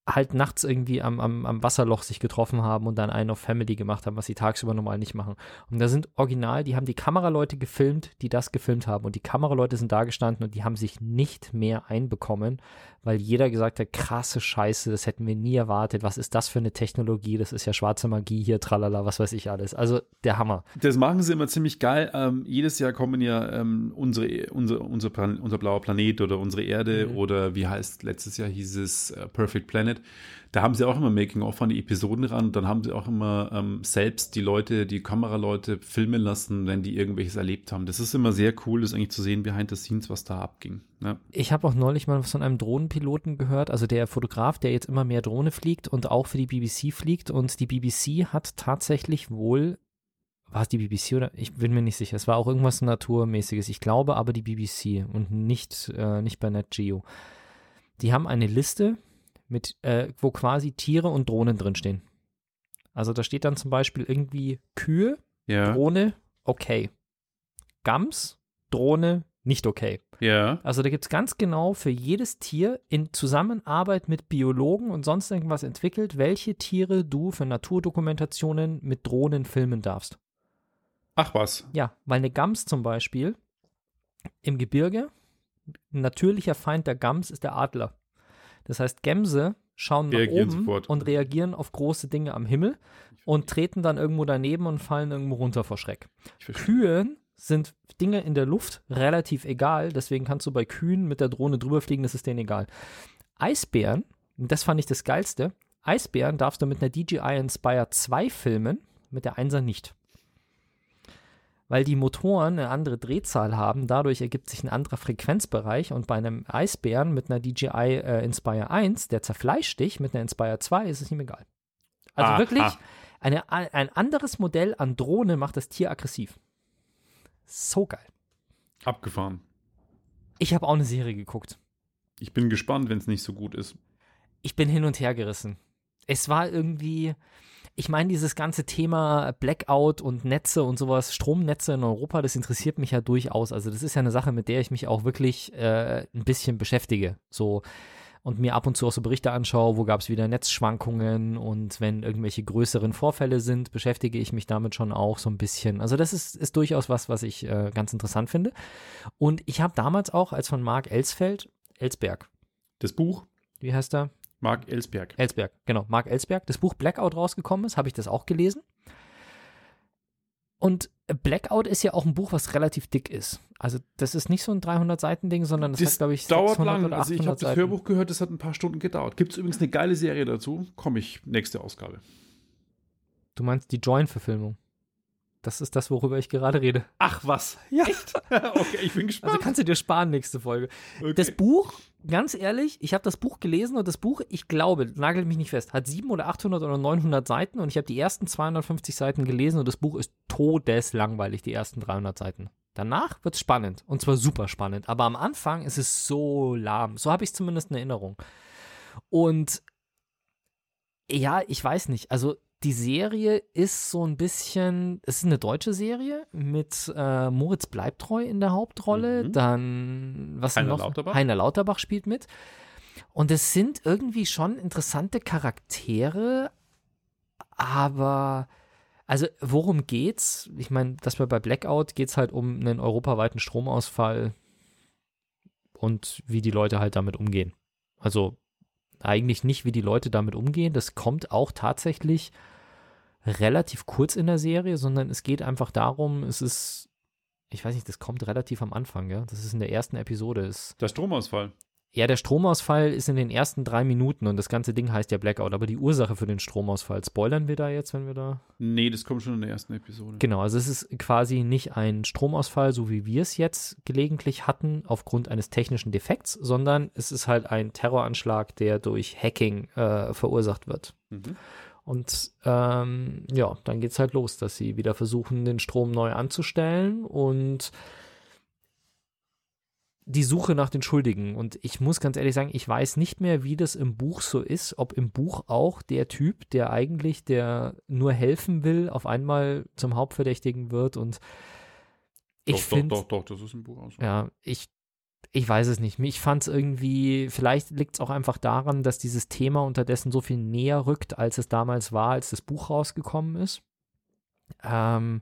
halt nachts irgendwie am, am, am Wasserloch sich getroffen haben und dann einen auf Family gemacht haben, was sie tagsüber normal nicht machen. Und da sind original, die haben die Kameraleute gefilmt, die das gefilmt haben. Und die Kameraleute sind da gestanden und die haben sich nicht mehr einbekommen, weil jeder gesagt hat, krasse Scheiße, das hätten wir nie erwartet. Was ist das für eine Technologie? Das ist ja schwarze Magie hier, tralala, was weiß ich alles. Also der Hammer. Das machen sie immer ziemlich geil. Ähm, jedes Jahr kommen ja ähm, unsere, unser, unser, Plan unser blauer Planet oder unsere Erde Mhm. oder wie heißt, letztes Jahr hieß es äh, Perfect Planet. Da haben sie auch immer Making-of an die Episoden ran und dann haben sie auch immer ähm, selbst die Leute, die Kameraleute filmen lassen, wenn die irgendwelches erlebt haben. Das ist immer sehr cool, das eigentlich zu sehen, behind the scenes, was da abging. Ja. Ich habe auch neulich mal von einem Drohnenpiloten gehört, also der Fotograf, der jetzt immer mehr Drohne fliegt und auch für die BBC fliegt. Und die BBC hat tatsächlich wohl, war es die BBC oder? Ich bin mir nicht sicher. Es war auch irgendwas Naturmäßiges. Ich glaube aber die BBC und nicht, äh, nicht bei NetGeo. Die haben eine Liste mit, äh, wo quasi Tiere und Drohnen drinstehen. Also da steht dann zum Beispiel irgendwie Kühe, Ja. Drohne, okay. Gams, Drohne, nicht okay. ja. Also da gibt es ganz genau für jedes Tier in Zusammenarbeit mit Biologen und sonst irgendwas entwickelt, welche Tiere du für Naturdokumentationen mit Drohnen filmen darfst. Ach was. Ja, weil eine Gams zum Beispiel im Gebirge, ein natürlicher Feind der Gams ist der Adler. Das heißt, Gämse schauen nach Reagieren oben sofort. und reagieren auf große Dinge am Himmel und treten dann irgendwo daneben und fallen irgendwo runter vor Schreck. Kühen sind Dinge in der Luft relativ egal, deswegen kannst du bei Kühen mit der Drohne drüber fliegen, das ist denen egal. Eisbären, das fand ich das Geilste, Eisbären darfst du mit einer DJI Inspire 2 filmen, mit der 1er nicht. Weil die Motoren eine andere Drehzahl haben, dadurch ergibt sich ein anderer Frequenzbereich und bei einem Eisbären mit einer DJI äh, Inspire 1, der zerfleischt dich, mit einer Inspire 2 ist es ihm egal. Also Aha. wirklich, eine, ein anderes Modell an Drohne macht das Tier aggressiv. So geil. Abgefahren. Ich habe auch eine Serie geguckt. Ich bin gespannt, wenn es nicht so gut ist. Ich bin hin und her gerissen. Es war irgendwie, ich meine, dieses ganze Thema Blackout und Netze und sowas, Stromnetze in Europa, das interessiert mich ja durchaus. Also das ist ja eine Sache, mit der ich mich auch wirklich äh, ein bisschen beschäftige. So und mir ab und zu auch so Berichte anschaue, wo gab es wieder Netzschwankungen und wenn irgendwelche größeren Vorfälle sind, beschäftige ich mich damit schon auch so ein bisschen. Also das ist, ist durchaus was, was ich äh, ganz interessant finde. Und ich habe damals auch, als von Marc Elsfeld, Elsberg, Das Buch, wie heißt er? Mark Ellsberg. Elsberg, genau, Marc Elsberg, das Buch Blackout rausgekommen ist, habe ich das auch gelesen. Und Blackout ist ja auch ein Buch, was relativ dick ist. Also das ist nicht so ein 300-Seiten-Ding, sondern das, Das hat, glaube ich, dauert 600 lang. Also ich 800 habe das. Hörbuch gehört, das hat ein paar Stunden gedauert. Gibt es übrigens eine geile Serie dazu? Komme ich nächste Ausgabe. Du meinst die Join-Verfilmung. Das ist das, worüber ich gerade rede. Ach was. Ja. okay, ich bin gespannt. Also kannst du dir sparen nächste Folge. okay. Das Buch, ganz ehrlich, ich habe das Buch gelesen und das Buch, ich glaube, nagelt mich nicht fest, hat 700 oder 800 oder 900 Seiten und ich habe die ersten 250 Seiten gelesen und das Buch ist todeslangweilig, die ersten 300 Seiten. Danach wird es spannend und zwar super spannend, aber am Anfang ist es so lahm. So habe ich zumindest in Erinnerung. Und Ja, ich weiß nicht. Also die Serie ist so ein bisschen, es ist eine deutsche Serie mit äh, Moritz Bleibtreu in der Hauptrolle, Mhm. dann was Heiner noch? Lauterbach? Heiner Lauterbach spielt mit. Und es sind irgendwie schon interessante Charaktere, aber also worum geht's? Ich meine, dass wir bei Blackout geht's halt um einen europaweiten Stromausfall und wie die Leute halt damit umgehen. Also eigentlich nicht, wie die Leute damit umgehen. Das kommt auch tatsächlich relativ kurz in der Serie, sondern es geht einfach darum, es ist, ich weiß nicht, das kommt relativ am Anfang, ja. Das ist in der ersten Episode. Ist, Der Stromausfall. Ja, der Stromausfall ist in den ersten drei Minuten und das ganze Ding heißt ja Blackout, aber die Ursache für den Stromausfall, spoilern wir da jetzt, wenn wir da. Nee, das kommt schon in der ersten Episode. Genau, also es ist quasi nicht ein Stromausfall, so wie wir es jetzt gelegentlich hatten, aufgrund eines technischen Defekts, sondern es ist halt ein Terroranschlag, der durch Hacking äh, verursacht wird. Mhm. Und ähm, ja, dann geht's halt los, dass sie wieder versuchen, den Strom neu anzustellen und die Suche nach den Schuldigen. Und ich muss ganz ehrlich sagen, ich weiß nicht mehr, wie das im Buch so ist, ob im Buch auch der Typ, der eigentlich, der nur helfen will, auf einmal zum Hauptverdächtigen wird. Und ich doch, finde, doch, doch, doch, das ist im Buch auch so. ja, ich, ich weiß es nicht. Ich fand es irgendwie, vielleicht liegt es auch einfach daran, dass dieses Thema unterdessen so viel näher rückt, als es damals war, als das Buch rausgekommen ist. Ähm,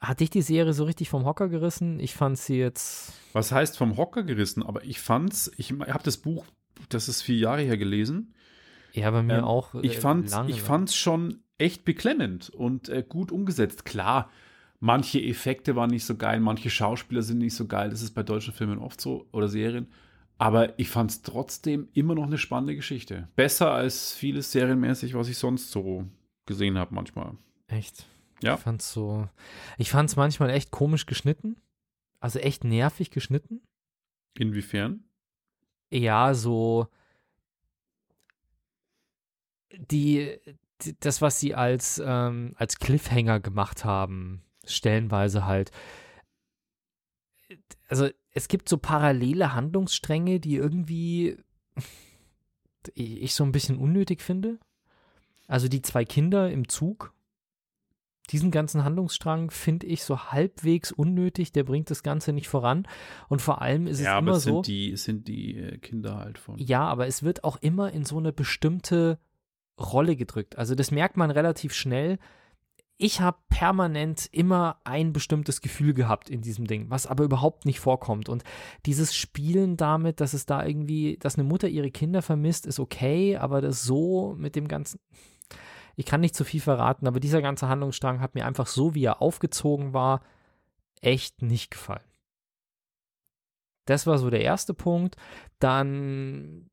hat dich die Serie so richtig vom Hocker gerissen? Ich fand sie jetzt. Was heißt vom Hocker gerissen? Aber ich fand's, ich habe das Buch, das ist vier Jahre her gelesen. Ja, bei mir Ähm, auch. Ich äh, fand's, lange, ich fand's schon echt beklemmend und äh, gut umgesetzt. Klar, manche Effekte waren nicht so geil, manche Schauspieler sind nicht so geil. Das ist bei deutschen Filmen oft so oder Serien. Aber ich fand's trotzdem immer noch eine spannende Geschichte. Besser als vieles serienmäßig, was ich sonst so gesehen habe manchmal. Echt. Ja. Ich fand's so. Ich fand's manchmal echt komisch geschnitten. Also echt nervig geschnitten. Inwiefern? Ja, so die, die das, was sie als, ähm, als Cliffhanger gemacht haben, stellenweise halt. Also es gibt so parallele Handlungsstränge, die irgendwie ich ich so ein bisschen unnötig finde. Also die zwei Kinder im Zug, diesen ganzen Handlungsstrang finde ich so halbwegs unnötig, der bringt das Ganze nicht voran. Und vor allem ist es ja, aber immer es so. sind die, es sind die äh, Kinder halt von. Ja, aber es wird auch immer in so eine bestimmte Rolle gedrückt. Also das merkt man relativ schnell. Ich habe permanent immer ein bestimmtes Gefühl gehabt in diesem Ding, was aber überhaupt nicht vorkommt. Und dieses Spielen damit, dass es da irgendwie, dass eine Mutter ihre Kinder vermisst, ist okay, aber das so mit dem ganzen. Ich kann nicht zu viel verraten, aber dieser ganze Handlungsstrang hat mir einfach so, wie er aufgezogen war, echt nicht gefallen. Das war so der erste Punkt. Dann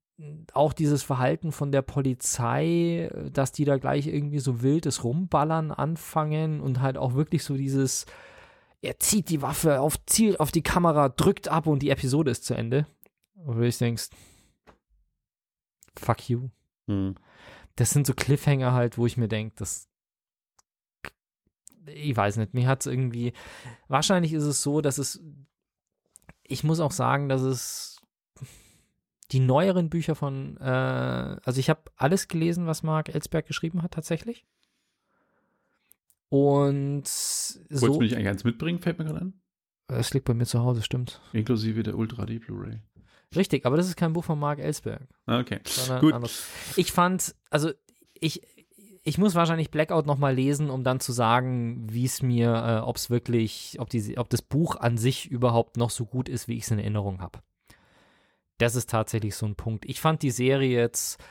auch dieses Verhalten von der Polizei, dass die da gleich irgendwie so wildes Rumballern anfangen und halt auch wirklich so dieses, er zieht die Waffe auf Ziel, auf die Kamera, drückt ab und die Episode ist zu Ende. Wo du denkst, fuck you. Hm. Das sind so Cliffhanger halt, wo ich mir denke, das ich weiß nicht, mir hat es irgendwie, wahrscheinlich ist es so, dass es, ich muss auch sagen, dass es die neueren Bücher von, äh, also ich habe alles gelesen, was Mark Ellsberg geschrieben hat, tatsächlich. Und Wolltest so, du mich eigentlich eins mitbringen, fällt mir gerade an? es liegt bei mir zu Hause, stimmt. Inklusive der Ultra D Blu-ray. Richtig, aber das ist kein Buch von Mark Ellsberg. Ah, Okay. Gut. anderes. Ich fand, also ich, ich muss wahrscheinlich Blackout nochmal lesen, um dann zu sagen, wie es mir, äh, ob es wirklich, ob, die, ob das Buch an sich überhaupt noch so gut ist, wie ich es in Erinnerung habe. Das ist tatsächlich so ein Punkt. Ich fand die Serie jetzt,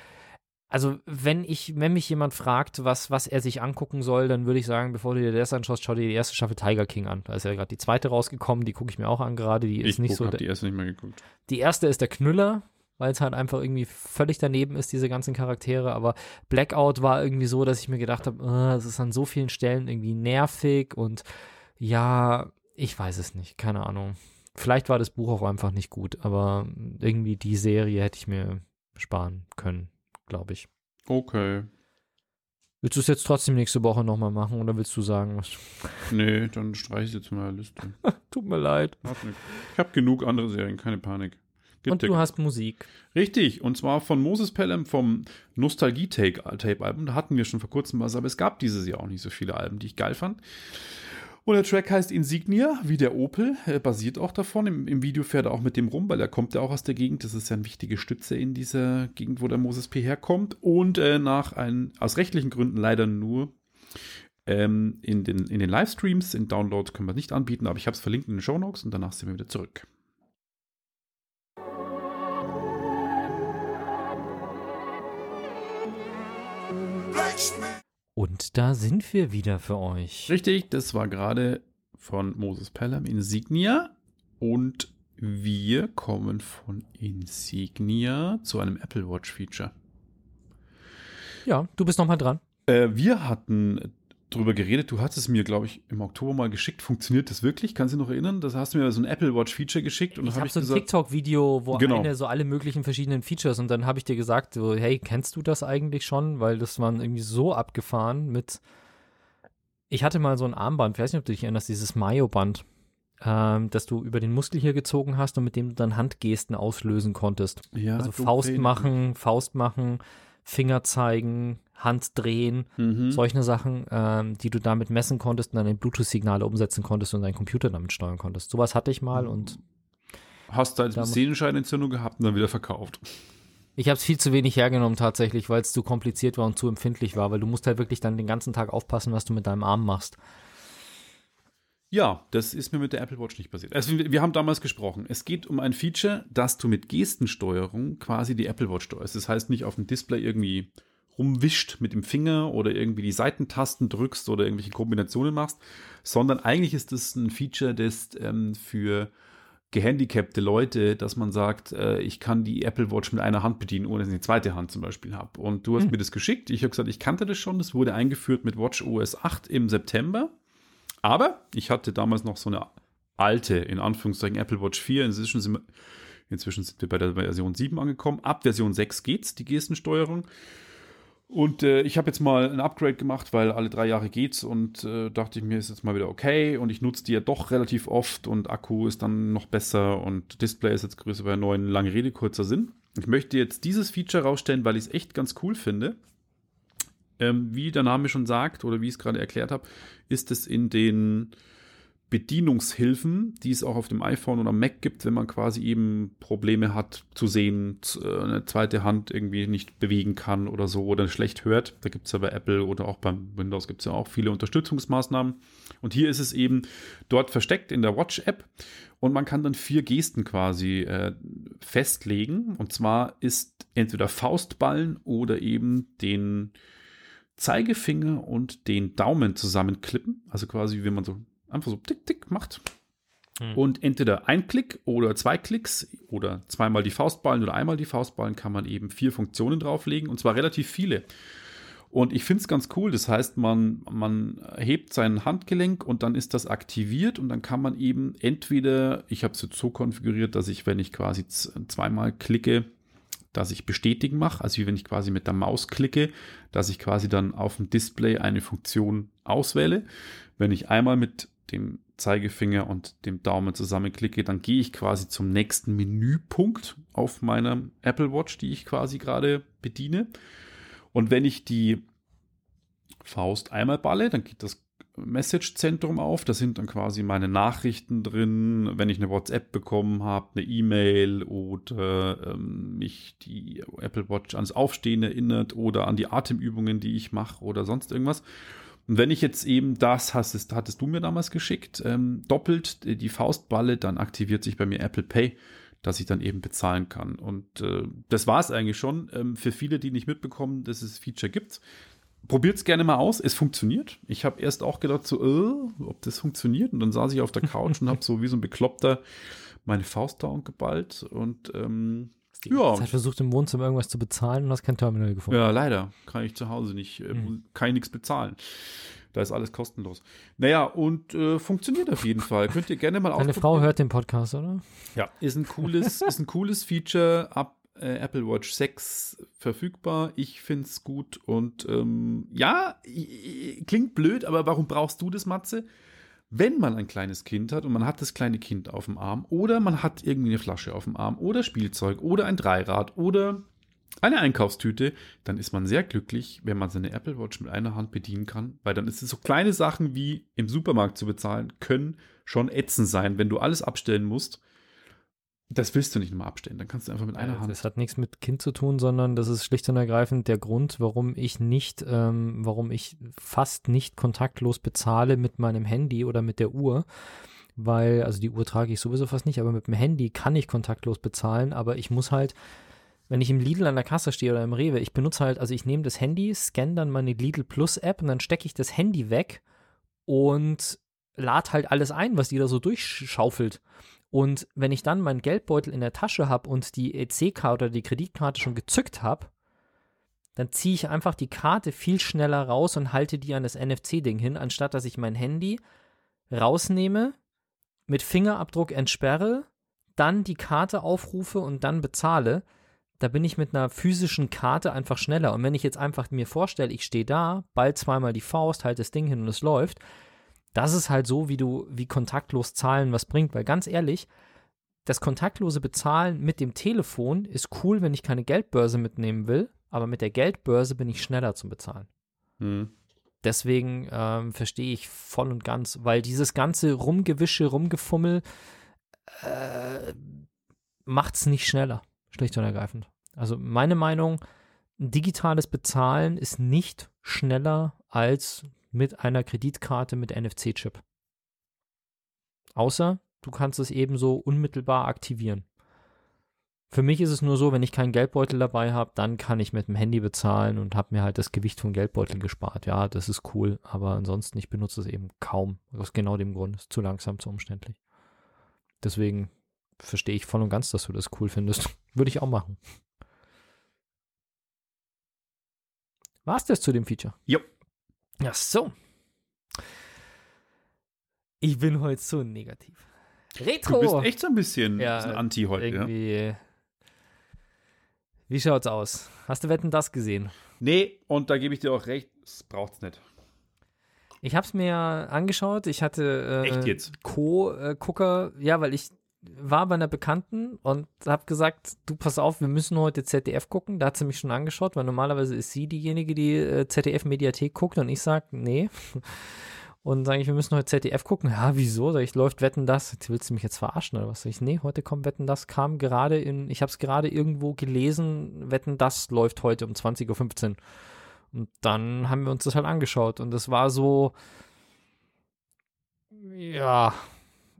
also wenn ich, wenn mich jemand fragt, was, was er sich angucken soll, dann würde ich sagen, bevor du dir das anschaust, schau dir die erste Staffel Tiger King an. Da ist ja gerade die zweite rausgekommen, die gucke ich mir auch an gerade. Die ist ich nicht guck, so. hab die erste nicht mehr geguckt. die erste ist der Knüller, weil es halt einfach irgendwie völlig daneben ist, diese ganzen Charaktere. Aber Blackout war irgendwie so, dass ich mir gedacht habe, es ist an so vielen Stellen irgendwie nervig und ja, ich weiß es nicht, keine Ahnung. Vielleicht war das Buch auch einfach nicht gut, aber irgendwie die Serie hätte ich mir sparen können, glaube ich. Okay. Willst du es jetzt trotzdem nächste Woche nochmal machen oder willst du sagen, was? Nee, dann streiche ich jetzt meiner Liste. Tut mir leid. Ich habe genug andere Serien, keine Panik. Und du hast Musik. Richtig, und zwar von Moses Pelham vom Nostalgie-Tape-Album. Da hatten wir schon vor kurzem was, aber es gab dieses Jahr auch nicht so viele Alben, die ich geil fand. Und der Track heißt Insignia, wie der Opel, er basiert auch davon. Im, Im, Video fährt er auch mit dem rum, weil er kommt ja auch aus der Gegend. Das ist ja eine wichtige Stütze in dieser Gegend, wo der Moses P. herkommt. Und äh, nach ein, aus rechtlichen Gründen leider nur ähm, in, den, in den Livestreams. In Download können wir nicht anbieten, aber ich habe es verlinkt in den Show Notes und danach sind wir wieder zurück. Und da sind wir wieder für euch. Richtig, das war gerade von Moses Pelham Insignia. Und wir kommen von Insignia zu einem Apple Watch Feature. Ja, du bist nochmal dran. Äh, wir hatten drüber geredet. Du hattest mir, glaube ich, im Oktober mal geschickt. Funktioniert das wirklich? Kannst du dich noch erinnern? Das hast du mir so ein Apple Watch Feature geschickt. Und ich habe hab so ein TikTok-Video, wo genau. eine so alle möglichen verschiedenen Features und dann habe ich dir gesagt, so, hey, kennst du das eigentlich schon? Weil das waren irgendwie so abgefahren mit. Ich hatte mal so ein Armband, ich weiß nicht, ob du dich erinnerst, dieses Mayo-Band, ähm, das du über den Muskel hier gezogen hast und mit dem du dann Handgesten auslösen konntest. Ja, also Faust machen, Faust machen, Finger zeigen, Hand drehen, mhm. solche Sachen, ähm, die du damit messen konntest und dann in Bluetooth-Signale umsetzen konntest und deinen Computer damit steuern konntest. Sowas hatte ich mal und hast halt eine Sehnenscheinentzündung gehabt und dann wieder verkauft. Ich habe es viel zu wenig hergenommen tatsächlich, weil es zu kompliziert war und zu empfindlich war, weil du musst halt wirklich dann den ganzen Tag aufpassen, was du mit deinem Arm machst. Ja, das ist mir mit der Apple Watch nicht passiert. Also wir haben damals gesprochen. Es geht um ein Feature, dass du mit Gestensteuerung quasi die Apple Watch steuerst. Das heißt nicht auf dem Display irgendwie rumwischt mit dem Finger oder irgendwie die Seitentasten drückst oder irgendwelche Kombinationen machst, sondern eigentlich ist das ein Feature, das ähm, für gehandicapte Leute, dass man sagt, äh, ich kann die Apple Watch mit einer Hand bedienen, ohne dass ich eine zweite Hand zum Beispiel habe. Und du hast hm. mir das geschickt. Ich habe gesagt, ich kannte das schon. Das wurde eingeführt mit Watch OS 8 im September. Aber ich hatte damals noch so eine alte, in Anführungszeichen, Apple Watch 4. Inzwischen sind wir, inzwischen sind wir bei der Version 7 angekommen. Ab Version 6 geht's, die Gestensteuerung. Und äh, ich habe jetzt mal ein Upgrade gemacht, weil alle drei Jahre geht's und äh, dachte ich mir, ist jetzt mal wieder okay. Und ich nutze die ja doch relativ oft und Akku ist dann noch besser und Display ist jetzt größer bei neuen. Lange Rede, kurzer Sinn. Ich möchte jetzt dieses Feature rausstellen, weil ich es echt ganz cool finde. Ähm, wie der Name schon sagt oder wie ich es gerade erklärt habe, ist es in den Bedienungshilfen, die es auch auf dem iPhone oder Mac gibt, wenn man quasi eben Probleme hat zu sehen, äh, eine zweite Hand irgendwie nicht bewegen kann oder so oder schlecht hört. Da gibt es ja bei Apple oder auch beim Windows gibt es ja auch viele Unterstützungsmaßnahmen. Und hier ist es eben dort versteckt in der Watch-App und man kann dann vier Gesten quasi äh, festlegen. Und zwar ist entweder Faustballen oder eben den Zeigefinger und den Daumen zusammenklippen. Also quasi, wie man so einfach so tick, tick macht. Hm. Und entweder ein Klick oder zwei Klicks oder zweimal die Faustballen oder einmal die Faustballen kann man eben vier Funktionen drauflegen und zwar relativ viele. Und ich finde es ganz cool. Das heißt, man, man hebt sein Handgelenk und dann ist das aktiviert und dann kann man eben entweder, ich habe es jetzt so konfiguriert, dass ich, wenn ich quasi zweimal klicke, dass ich bestätigen mache, also wie wenn ich quasi mit der Maus klicke, dass ich quasi dann auf dem Display eine Funktion auswähle. Wenn ich einmal mit dem Zeigefinger und dem Daumen zusammenklicke, dann gehe ich quasi zum nächsten Menüpunkt auf meiner Apple Watch, die ich quasi gerade bediene. Und wenn ich die Faust einmal balle, dann geht das Message-Zentrum auf. Da sind dann quasi meine Nachrichten drin, wenn ich eine WhatsApp bekommen habe, eine E-Mail oder ähm, mich die Apple Watch ans Aufstehen erinnert oder an die Atemübungen, die ich mache oder sonst irgendwas. Und wenn ich jetzt eben das, hast, hattest du mir damals geschickt, ähm, doppelt die Faustballe, dann aktiviert sich bei mir Apple Pay, dass ich dann eben bezahlen kann. Und äh, das war es eigentlich schon. Ähm, für viele, die nicht mitbekommen, dass es Feature gibt, probiert es gerne mal aus. Es funktioniert. Ich habe erst auch gedacht, so, äh, ob das funktioniert. Und dann saß ich auf der Couch und habe so wie so ein Bekloppter meine Faust und geballt. Und ähm, die ja. Zeit versucht im Wohnzimmer irgendwas zu bezahlen und hast kein Terminal gefunden. Ja, leider. Kann ich zu Hause nicht, äh, mhm. kann ich nichts bezahlen. Da ist alles kostenlos. Naja, und äh, funktioniert auf jeden Fall. Könnt ihr gerne mal Deine Frau hört den Podcast, oder? Ja, ist ein cooles, ist ein cooles Feature ab äh, Apple Watch 6 verfügbar. Ich finde es gut und ähm, ja, klingt blöd, aber warum brauchst du das, Matze? Wenn man ein kleines Kind hat und man hat das kleine Kind auf dem Arm oder man hat irgendwie eine Flasche auf dem Arm oder Spielzeug oder ein Dreirad oder eine Einkaufstüte, dann ist man sehr glücklich, wenn man seine Apple Watch mit einer Hand bedienen kann, weil dann ist es so kleine Sachen wie im Supermarkt zu bezahlen, können schon ätzend sein, wenn du alles abstellen musst. Das willst du nicht mehr abstellen, dann kannst du einfach mit einer Hand. Das hat nichts mit Kind zu tun, sondern das ist schlicht und ergreifend der Grund, warum ich nicht, ähm, warum ich fast nicht kontaktlos bezahle mit meinem Handy oder mit der Uhr. Weil, also die Uhr trage ich sowieso fast nicht, aber mit dem Handy kann ich kontaktlos bezahlen, aber ich muss halt, wenn ich im Lidl an der Kasse stehe oder im Rewe, ich benutze halt, also ich nehme das Handy, scanne dann meine Lidl Plus App und dann stecke ich das Handy weg und lade halt alles ein, was die da so durchschaufelt. Und wenn ich dann meinen Geldbeutel in der Tasche habe und die EC-Karte oder die Kreditkarte schon gezückt habe, dann ziehe ich einfach die Karte viel schneller raus und halte die an das NFC-Ding hin, anstatt dass ich mein Handy rausnehme, mit Fingerabdruck entsperre, dann die Karte aufrufe und dann bezahle. Da bin ich mit einer physischen Karte einfach schneller. Und wenn ich jetzt einfach mir vorstelle, ich stehe da, bald zweimal die Faust, halte das Ding hin und es läuft, das ist halt so, wie du, wie kontaktlos zahlen was bringt. Weil ganz ehrlich, das kontaktlose Bezahlen mit dem Telefon ist cool, wenn ich keine Geldbörse mitnehmen will, aber mit der Geldbörse bin ich schneller zum Bezahlen. Hm. Deswegen ähm, verstehe ich voll und ganz, weil dieses ganze Rumgewische, Rumgefummel äh, macht es nicht schneller, schlicht und ergreifend. Also meine Meinung, digitales Bezahlen ist nicht schneller als mit einer Kreditkarte mit NFC-Chip. Außer du kannst es ebenso unmittelbar aktivieren. Für mich ist es nur so, wenn ich keinen Geldbeutel dabei habe, dann kann ich mit dem Handy bezahlen und habe mir halt das Gewicht vom Geldbeutel gespart. Ja, das ist cool, aber ansonsten, ich benutze es eben kaum. Aus genau dem Grund. Ist zu langsam, zu umständlich. Deswegen verstehe ich voll und ganz, dass du das cool findest. Würde ich auch machen. War es das zu dem Feature? Jo. Ja, so. Ich bin heute so negativ. Retro. Du bist echt so ein bisschen Ja, ein Anti heute. Ja? Irgendwie. Wie schaut's aus? Hast du Wetten das gesehen? Nee, und da gebe ich dir auch recht, es braucht's nicht. Ich habe es mir angeschaut. Ich hatte äh, Echt jetzt? Co-Gucker, ja, weil ich war bei einer Bekannten und habe gesagt, du pass auf, wir müssen heute ZDF gucken. Da hat sie mich schon angeschaut, weil normalerweise ist sie diejenige, die äh, ZDF-Mediathek guckt und ich sage, nee. Und sage ich, wir müssen heute ZDF gucken. Ja, wieso? Sag ich, läuft Wetten das? Willst du mich jetzt verarschen oder was? Sag ich, nee, heute kommt Wetten das, kam gerade in, ich habe es gerade irgendwo gelesen, Wetten das läuft heute um 20.15 Uhr. Und dann haben wir uns das halt angeschaut und das war so, ja,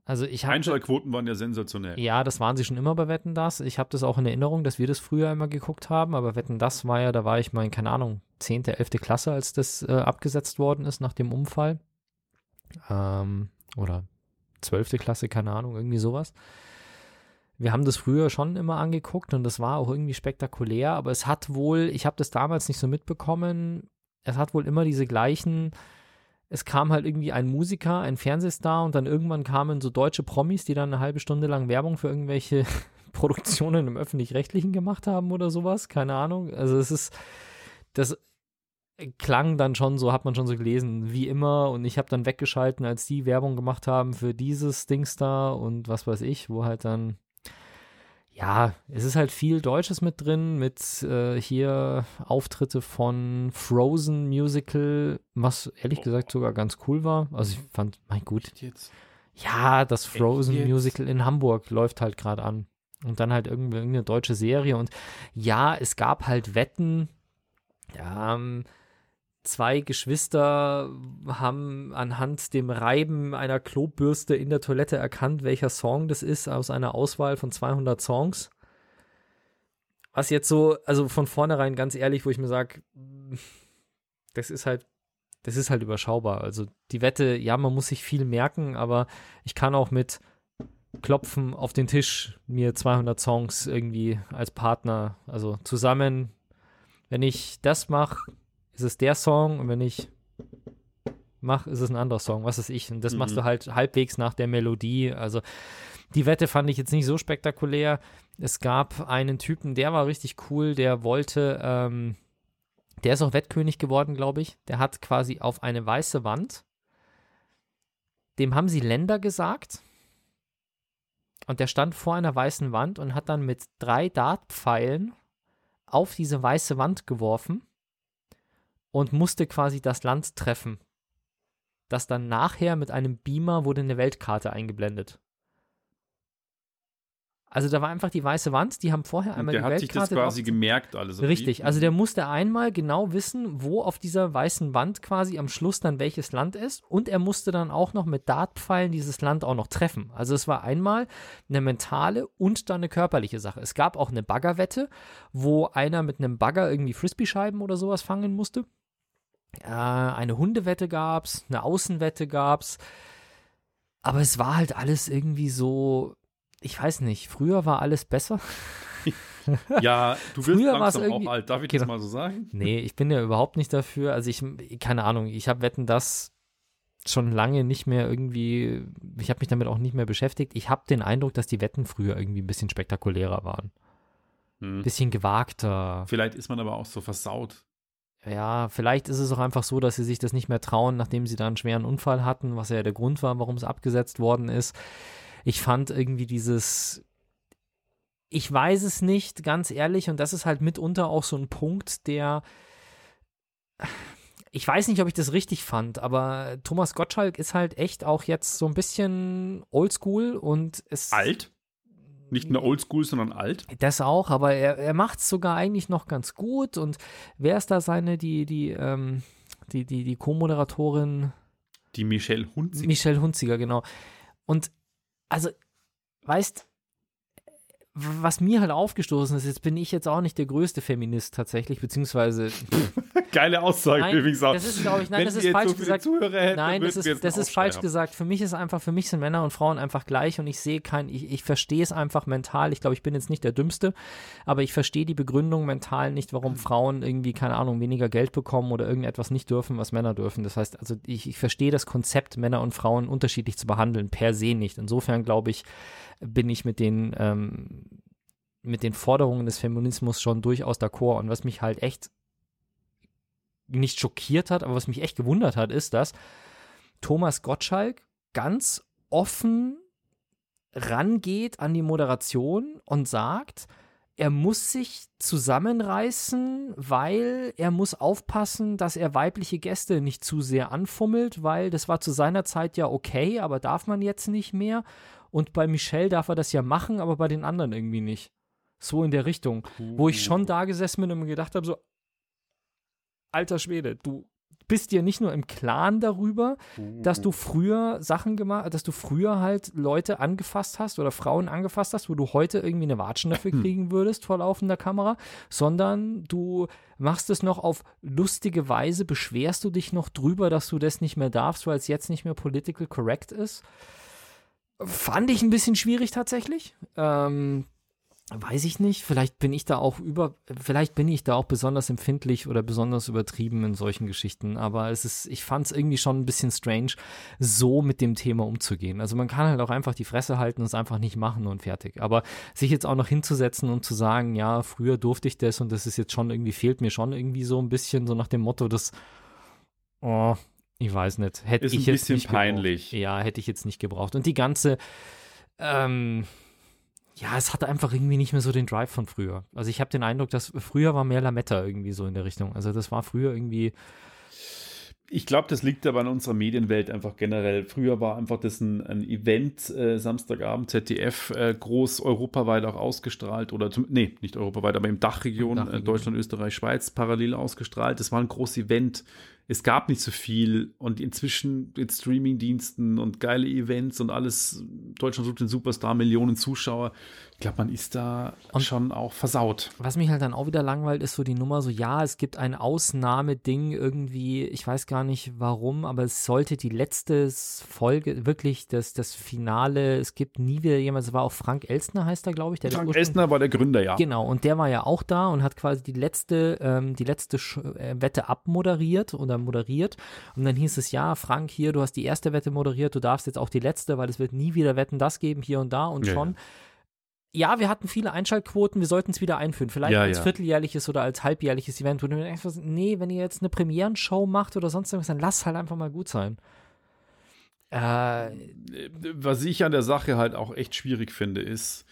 also ich habe Einschaltquoten waren ja sensationell. ja, das waren sie schon immer bei Wetten das. Ich habe das auch in Erinnerung, dass wir das früher immer geguckt haben, aber Wetten das war ja, da war ich mal in, keine Ahnung, 10., 11. Klasse, als das äh, abgesetzt worden ist nach dem Unfall. Ähm, oder 12. Klasse, keine Ahnung, irgendwie sowas. Wir haben das früher schon immer angeguckt und das war auch irgendwie spektakulär, aber es hat wohl, ich habe das damals nicht so mitbekommen, es hat wohl immer diese gleichen, es kam halt irgendwie ein Musiker, ein Fernsehstar und dann irgendwann kamen so deutsche Promis, die dann eine halbe Stunde lang Werbung für irgendwelche Produktionen im öffentlich-rechtlichen gemacht haben oder sowas, keine Ahnung. Also es ist, das klang dann schon so, hat man schon so gelesen, wie immer und ich habe dann weggeschalten, als die Werbung gemacht haben für dieses Dings da und was weiß ich, wo halt dann ja, es ist halt viel Deutsches mit drin, mit äh, hier Auftritte von Frozen Musical, was ehrlich gesagt sogar ganz cool war. Also ich fand, mein gut, ja, das Frozen? Musical in Hamburg läuft halt gerade an. Und dann halt irgendwie irgendeine deutsche Serie. Und ja, es gab halt Wetten. Ja, ähm, zwei Geschwister haben anhand dem Reiben einer Klobürste in der Toilette erkannt, welcher Song das ist, aus einer Auswahl von 200 Songs. Was jetzt so, also von vornherein ganz ehrlich, wo ich mir sage, das ist halt, das ist halt überschaubar. Also die Wette, ja, man muss sich viel merken, aber ich kann auch mit Klopfen auf den Tisch mir 200 Songs irgendwie als Partner, also zusammen, wenn ich das mache, ist es der Song und wenn ich mache, ist es ein anderer Song, was ist ich. Und das Mhm. machst du halt halbwegs nach der Melodie. Also die Wette fand ich jetzt nicht so spektakulär. Es gab einen Typen, der war richtig cool, der wollte, ähm, der ist auch Wettkönig geworden, glaube ich. Der hat quasi auf eine weiße Wand dem haben sie Länder gesagt. Und der stand vor einer weißen Wand und hat dann mit drei Dartpfeilen auf diese weiße Wand geworfen und musste quasi das Land treffen. Das dann nachher mit einem Beamer wurde eine Weltkarte eingeblendet. Also da war einfach die weiße Wand, die haben vorher Und einmal der die hat Weltkarte sich das quasi gemerkt, alles. Richtig, also der musste einmal genau wissen, wo auf dieser weißen Wand quasi am Schluss dann welches Land ist und er musste dann auch noch mit Dartpfeilen dieses Land auch noch treffen. Also es war einmal eine mentale und dann eine körperliche Sache. Es gab auch eine Baggerwette, wo einer mit einem Bagger irgendwie Frisbee-Scheiben oder sowas fangen musste. Äh, eine Hundewette gab's, eine Außenwette gab's. Aber es war halt alles irgendwie so, ich weiß nicht, früher war alles besser. Ja, du wirst Früher langsam irgendwie- auch alt. Darf ich Genau. das mal so sagen? Nee, ich bin ja überhaupt nicht dafür. Also ich, keine Ahnung, ich habe Wetten das schon lange nicht mehr irgendwie, ich habe mich damit auch nicht mehr beschäftigt. Ich habe den Eindruck, dass die Wetten früher irgendwie ein bisschen spektakulärer waren. Hm. Ein bisschen gewagter. Vielleicht ist man aber auch so versaut. Ja, vielleicht ist es auch einfach so, dass sie sich das nicht mehr trauen, nachdem sie da einen schweren Unfall hatten, was ja der Grund war, warum es abgesetzt worden ist. Ich fand irgendwie dieses, ich weiß es nicht, ganz ehrlich, und das ist halt mitunter auch so ein Punkt, der, ich weiß nicht, ob ich das richtig fand, aber Thomas Gottschalk ist halt echt auch jetzt so ein bisschen oldschool und es. Alt? Nicht nur oldschool, sondern alt. Das auch, aber er, er macht es sogar eigentlich noch ganz gut. Und wer ist da seine, die, die, ähm, die, die, die Co-Moderatorin? Die Michelle Hunzig. Michelle Hunziger, genau. Und also, weißt, was mir halt aufgestoßen ist, jetzt bin ich jetzt auch nicht der größte Feminist tatsächlich, beziehungsweise Geile Aussage Nein, übrigens auch. das ist, glaube ich, nein, Wenn das ist falsch so gesagt. Zuhörer hätten, Nein, das ist, das ist falsch gesagt. Für mich ist einfach, für mich sind Männer und Frauen einfach gleich und ich sehe kein, ich, ich verstehe es einfach mental. Ich glaube, ich bin jetzt nicht der Dümmste, aber ich verstehe die Begründung mental nicht, warum Frauen irgendwie, keine Ahnung, weniger Geld bekommen oder irgendetwas nicht dürfen, was Männer dürfen. Das heißt, also ich, ich verstehe das Konzept, Männer und Frauen unterschiedlich zu behandeln, per se nicht. Insofern glaube ich, bin ich mit den, ähm, mit den Forderungen des Feminismus schon durchaus d'accord. Und was mich halt echt nicht schockiert hat, aber was mich echt gewundert hat, ist, dass Thomas Gottschalk ganz offen rangeht an die Moderation und sagt, er muss sich zusammenreißen, weil er muss aufpassen, dass er weibliche Gäste nicht zu sehr anfummelt, weil das war zu seiner Zeit ja okay, aber darf man jetzt nicht mehr. Und bei Michelle darf er das ja machen, aber bei den anderen irgendwie nicht. So in der Richtung. Wo ich schon da gesessen bin und mir gedacht habe, so, alter Schwede, du bist dir nicht nur im Klaren darüber, dass du früher Sachen gemacht, dass du früher halt Leute angefasst hast oder Frauen angefasst hast, wo du heute irgendwie eine Watschen dafür kriegen würdest vor laufender Kamera, sondern du machst es noch auf lustige Weise, beschwerst du dich noch drüber, dass du das nicht mehr darfst, weil es jetzt nicht mehr political correct ist. Fand ich ein bisschen schwierig tatsächlich. Ähm, Weiß ich nicht. Vielleicht bin ich da auch über, vielleicht bin ich da auch besonders empfindlich oder besonders übertrieben in solchen Geschichten. Aber es ist, ich fand es irgendwie schon ein bisschen strange, so mit dem Thema umzugehen. Also man kann halt auch einfach die Fresse halten und es einfach nicht machen und fertig. Aber sich jetzt auch noch hinzusetzen und zu sagen, ja, früher durfte ich das und das ist jetzt schon irgendwie, fehlt mir schon irgendwie so ein bisschen, so nach dem Motto, das, oh, ich weiß nicht. Hätte ich ein jetzt bisschen nicht peinlich. Gebraucht. Ja, hätte ich jetzt nicht gebraucht. Und die ganze, ähm, ja, es hat einfach irgendwie nicht mehr so den Drive von früher. Also ich habe den Eindruck, dass früher war mehr Lametta irgendwie so in der Richtung. Also das war früher irgendwie, Ich glaube, das liegt aber an unserer Medienwelt einfach generell. Früher war einfach das ein, ein Event, äh, Samstagabend, ZDF, äh, groß europaweit auch ausgestrahlt oder, zum, nee, nicht europaweit, aber im Dachregion, Dachregion. Äh, Deutschland, Österreich, Schweiz, parallel ausgestrahlt. Das war ein großes Event. Es gab nicht so viel und inzwischen mit Streamingdiensten und geile Events und alles, Deutschland sucht den Superstar, Millionen Zuschauer. Ich glaube, man ist da Und- schon auch versaut. was mich halt dann auch wieder langweilt, ist so die Nummer so, ja, es gibt ein Ausnahmeding irgendwie, ich weiß gar nicht warum, aber es sollte die letzte Folge, wirklich das, das Finale, es gibt nie wieder jemand, es war auch Frank Elstner heißt er, glaube ich, der Frank Elstner war der Gründer, ja. Genau, und der war ja auch da und hat quasi die letzte, ähm, die letzte Sch äh, Wette abmoderiert oder moderiert. Und dann hieß es, ja, Frank, hier, du hast die erste Wette moderiert, du darfst jetzt auch die letzte, weil es wird nie wieder Wetten das geben, hier und da und Ja, schon. Ja, wir hatten viele Einschaltquoten, wir sollten es wieder einführen. Vielleicht Ja, als ja. vierteljährliches oder als halbjährliches Event. Mir denkst, nee, wenn ihr jetzt eine Premierenshow macht oder sonst irgendwas, dann lass halt einfach mal gut sein. Äh, Was ich an der Sache halt auch echt schwierig finde, ist,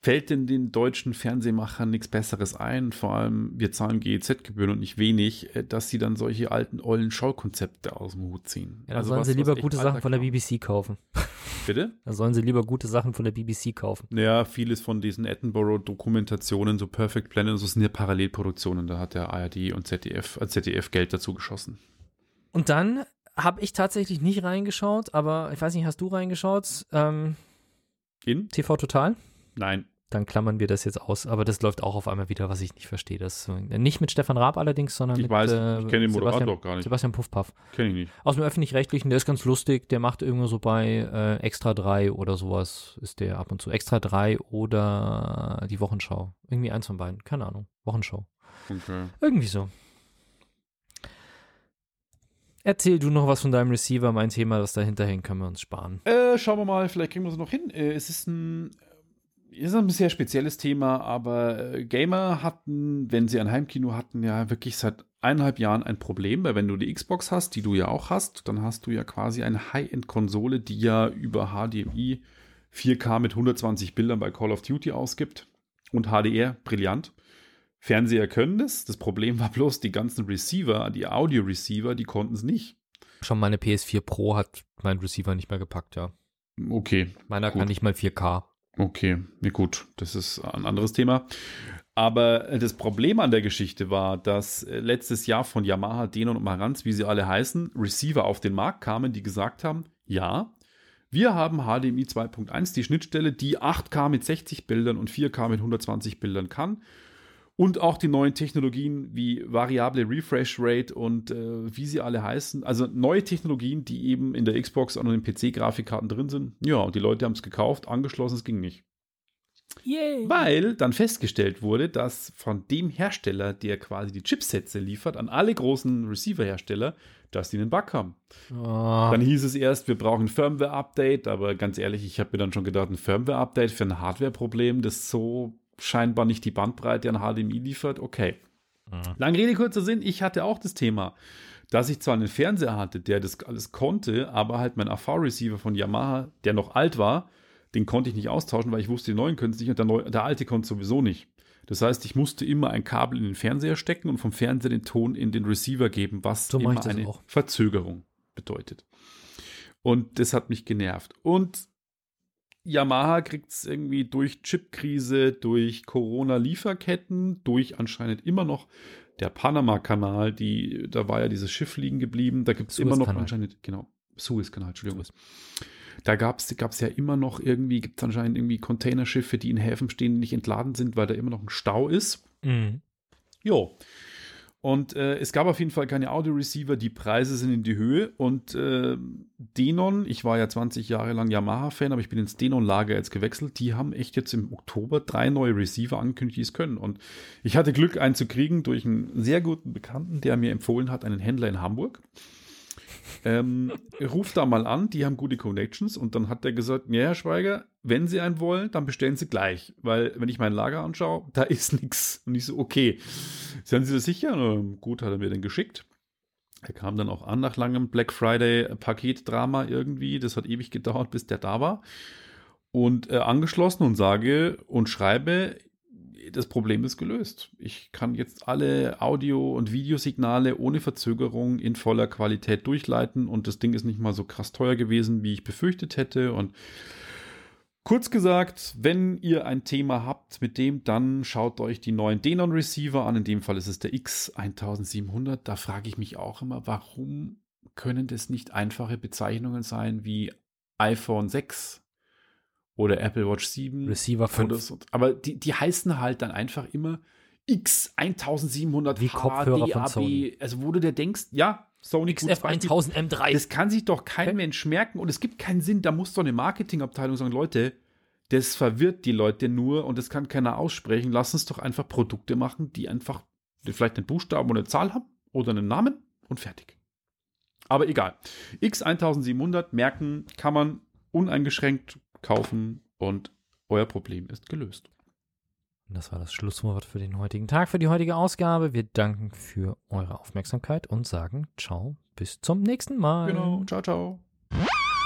fällt denn den deutschen Fernsehmachern nichts Besseres ein? Vor allem, wir zahlen GEZ-Gebühren und nicht wenig, äh, dass sie dann solche alten, ollen Schaukonzepte aus dem Hut ziehen. ja, dann Also sollen was- sie lieber gute Sachen von der. BBC kaufen. Bitte? Da sollen sie lieber gute Sachen von der BBC kaufen. Ja, vieles von diesen Attenborough-Dokumentationen, so Perfect Planet, und so sind ja Parallelproduktionen. Da hat der ARD und ZDF, äh, ZDF Geld dazu geschossen. Und dann habe ich tatsächlich nicht reingeschaut, aber ich weiß nicht, hast du reingeschaut? Ähm, In? TV Total? Nein. Dann klammern wir das jetzt aus, aber das läuft auch auf einmal wieder, was ich nicht verstehe. Das, nicht mit Stefan Raab allerdings, sondern Ich mit weiß, äh, ich kenne den Moderator Sebastian, auch gar nicht. Sebastian Puffpaff. Kenne ich nicht. Aus dem Öffentlich-Rechtlichen, der ist ganz lustig, der macht irgendwo so bei äh, Extra 3 oder sowas, ist der ab und zu. Extra 3 oder die Wochenschau. Irgendwie eins von beiden, keine Ahnung. Wochenschau. Okay. Irgendwie so. Erzähl du noch was von deinem Receiver, mein Thema, das dahinter hängt, können wir uns sparen. Äh, schauen wir mal, vielleicht kriegen wir es noch hin. Äh, es ist ein, ist ein sehr spezielles Thema, aber äh, Gamer hatten, wenn sie ein Heimkino hatten, ja wirklich seit eineinhalb Jahren ein Problem, weil wenn du die Xbox hast, die du ja auch hast, dann hast du ja quasi eine High-End-Konsole, die ja über HDMI 4K mit 120 Bildern bei Call of Duty ausgibt und HDR, brillant. Fernseher können das. Das Problem war bloß, die ganzen Receiver, die Audio-Receiver, die konnten es nicht. Schon meine PS4 Pro hat mein Receiver nicht mehr gepackt, ja. Okay, Meiner Gut. kann nicht mal 4K. Okay, ja gut, das ist ein anderes Thema. Aber äh, das Problem an der Geschichte war, dass äh, letztes Jahr von Yamaha, Denon und Marantz, wie sie alle heißen, Receiver auf den Markt kamen, die gesagt haben, ja, wir haben HDMI 2.1, die Schnittstelle, die 8K mit 60 Bildern und 4K mit 120 Bildern kann. Und auch die neuen Technologien wie variable Refresh Rate und äh, wie sie alle heißen. Also neue Technologien, die eben in der Xbox und in den PC-Grafikkarten drin sind. Ja, und die Leute haben es gekauft, angeschlossen, es ging nicht. Yay! Weil dann festgestellt wurde, dass von dem Hersteller, der quasi die Chipsätze liefert, an alle großen Receiver-Hersteller, dass die einen Bug haben. Oh, Dann hieß es erst, wir brauchen ein Firmware-Update, aber ganz ehrlich, ich habe mir dann schon gedacht, ein Firmware-Update für ein Hardware-Problem, das so scheinbar nicht die Bandbreite an HDMI liefert, okay. Mhm. Lang Rede, kurzer Sinn, ich hatte auch das Thema, dass ich zwar einen Fernseher hatte, der das alles konnte, aber halt mein AV-Receiver von Yamaha, der noch alt war, den konnte ich nicht austauschen, weil ich wusste, die neuen können es nicht und der, neu, der alte konnte sowieso nicht. Das heißt, ich musste immer ein Kabel in den Fernseher stecken und vom Fernseher den Ton in den Receiver geben, was So immer eine auch. Verzögerung bedeutet. Und das hat mich genervt. Und Yamaha kriegt es irgendwie durch Chipkrise, durch Corona-Lieferketten, durch anscheinend immer noch der Panama-Kanal, die, da war ja dieses Schiff liegen geblieben, da gibt es immer noch anscheinend, genau, Suez-Kanal, Entschuldigung. Da gab es ja immer noch irgendwie, gibt es anscheinend irgendwie Containerschiffe, die in Häfen stehen, die nicht entladen sind, weil da immer noch ein Stau ist. Mhm. Jo. Und äh, es gab auf jeden Fall keine Audio-Receiver, die Preise sind in die Höhe. Und äh, Denon, ich war ja 20 Jahre lang Yamaha-Fan, aber ich bin ins Denon-Lager jetzt gewechselt. Die haben echt jetzt im Oktober drei neue Receiver angekündigt, die es können. Und ich hatte Glück, einen zu kriegen durch einen sehr guten Bekannten, der mir empfohlen hat, einen Händler in Hamburg. Ähm, ruf da mal an, die haben gute Connections. Und dann hat der gesagt: Ja, Herr Schweiger, wenn Sie einen wollen, dann bestellen Sie gleich. Weil, wenn ich mein Lager anschaue, da ist nichts. Und ich so: Okay, sind Sie das sicher? Na, gut, hat er mir den geschickt. Er kam dann auch an nach langem Black Friday Paketdrama irgendwie. Das hat ewig gedauert, bis der da war. Und äh, angeschlossen und sage und schreibe, das Problem ist gelöst. Ich kann jetzt alle Audio- und Videosignale ohne Verzögerung in voller Qualität durchleiten und das Ding ist nicht mal so krass teuer gewesen, wie ich befürchtet hätte. Und kurz gesagt, wenn ihr ein Thema habt mit dem, dann schaut euch die neuen Denon Receiver an. In dem Fall ist es der X1700. Da frage ich mich auch immer, warum können das nicht einfache Bezeichnungen sein wie iPhone 6 oder Apple Watch 7 Receiver 5. oder so. Aber die, die heißen halt dann einfach immer X1700 Wie Kopfhörer von DAB. Sony. Also wo du dir denkst, ja, Sony gut, XF 1000 M3. das kann sich doch kein Okay. Mensch merken und es gibt keinen Sinn. Da muss doch eine Marketingabteilung sagen, Leute, das verwirrt die Leute nur und das kann keiner aussprechen. Lass uns doch einfach Produkte machen, die einfach vielleicht einen Buchstaben oder eine Zahl haben oder einen Namen und fertig. Aber egal. X1700 merken kann man uneingeschränkt kaufen und euer Problem ist gelöst. Und Das war das Schlusswort für den heutigen Tag, für die heutige Ausgabe. Wir danken für eure Aufmerksamkeit und sagen Ciao, bis zum nächsten Mal. Genau. Ciao, ciao.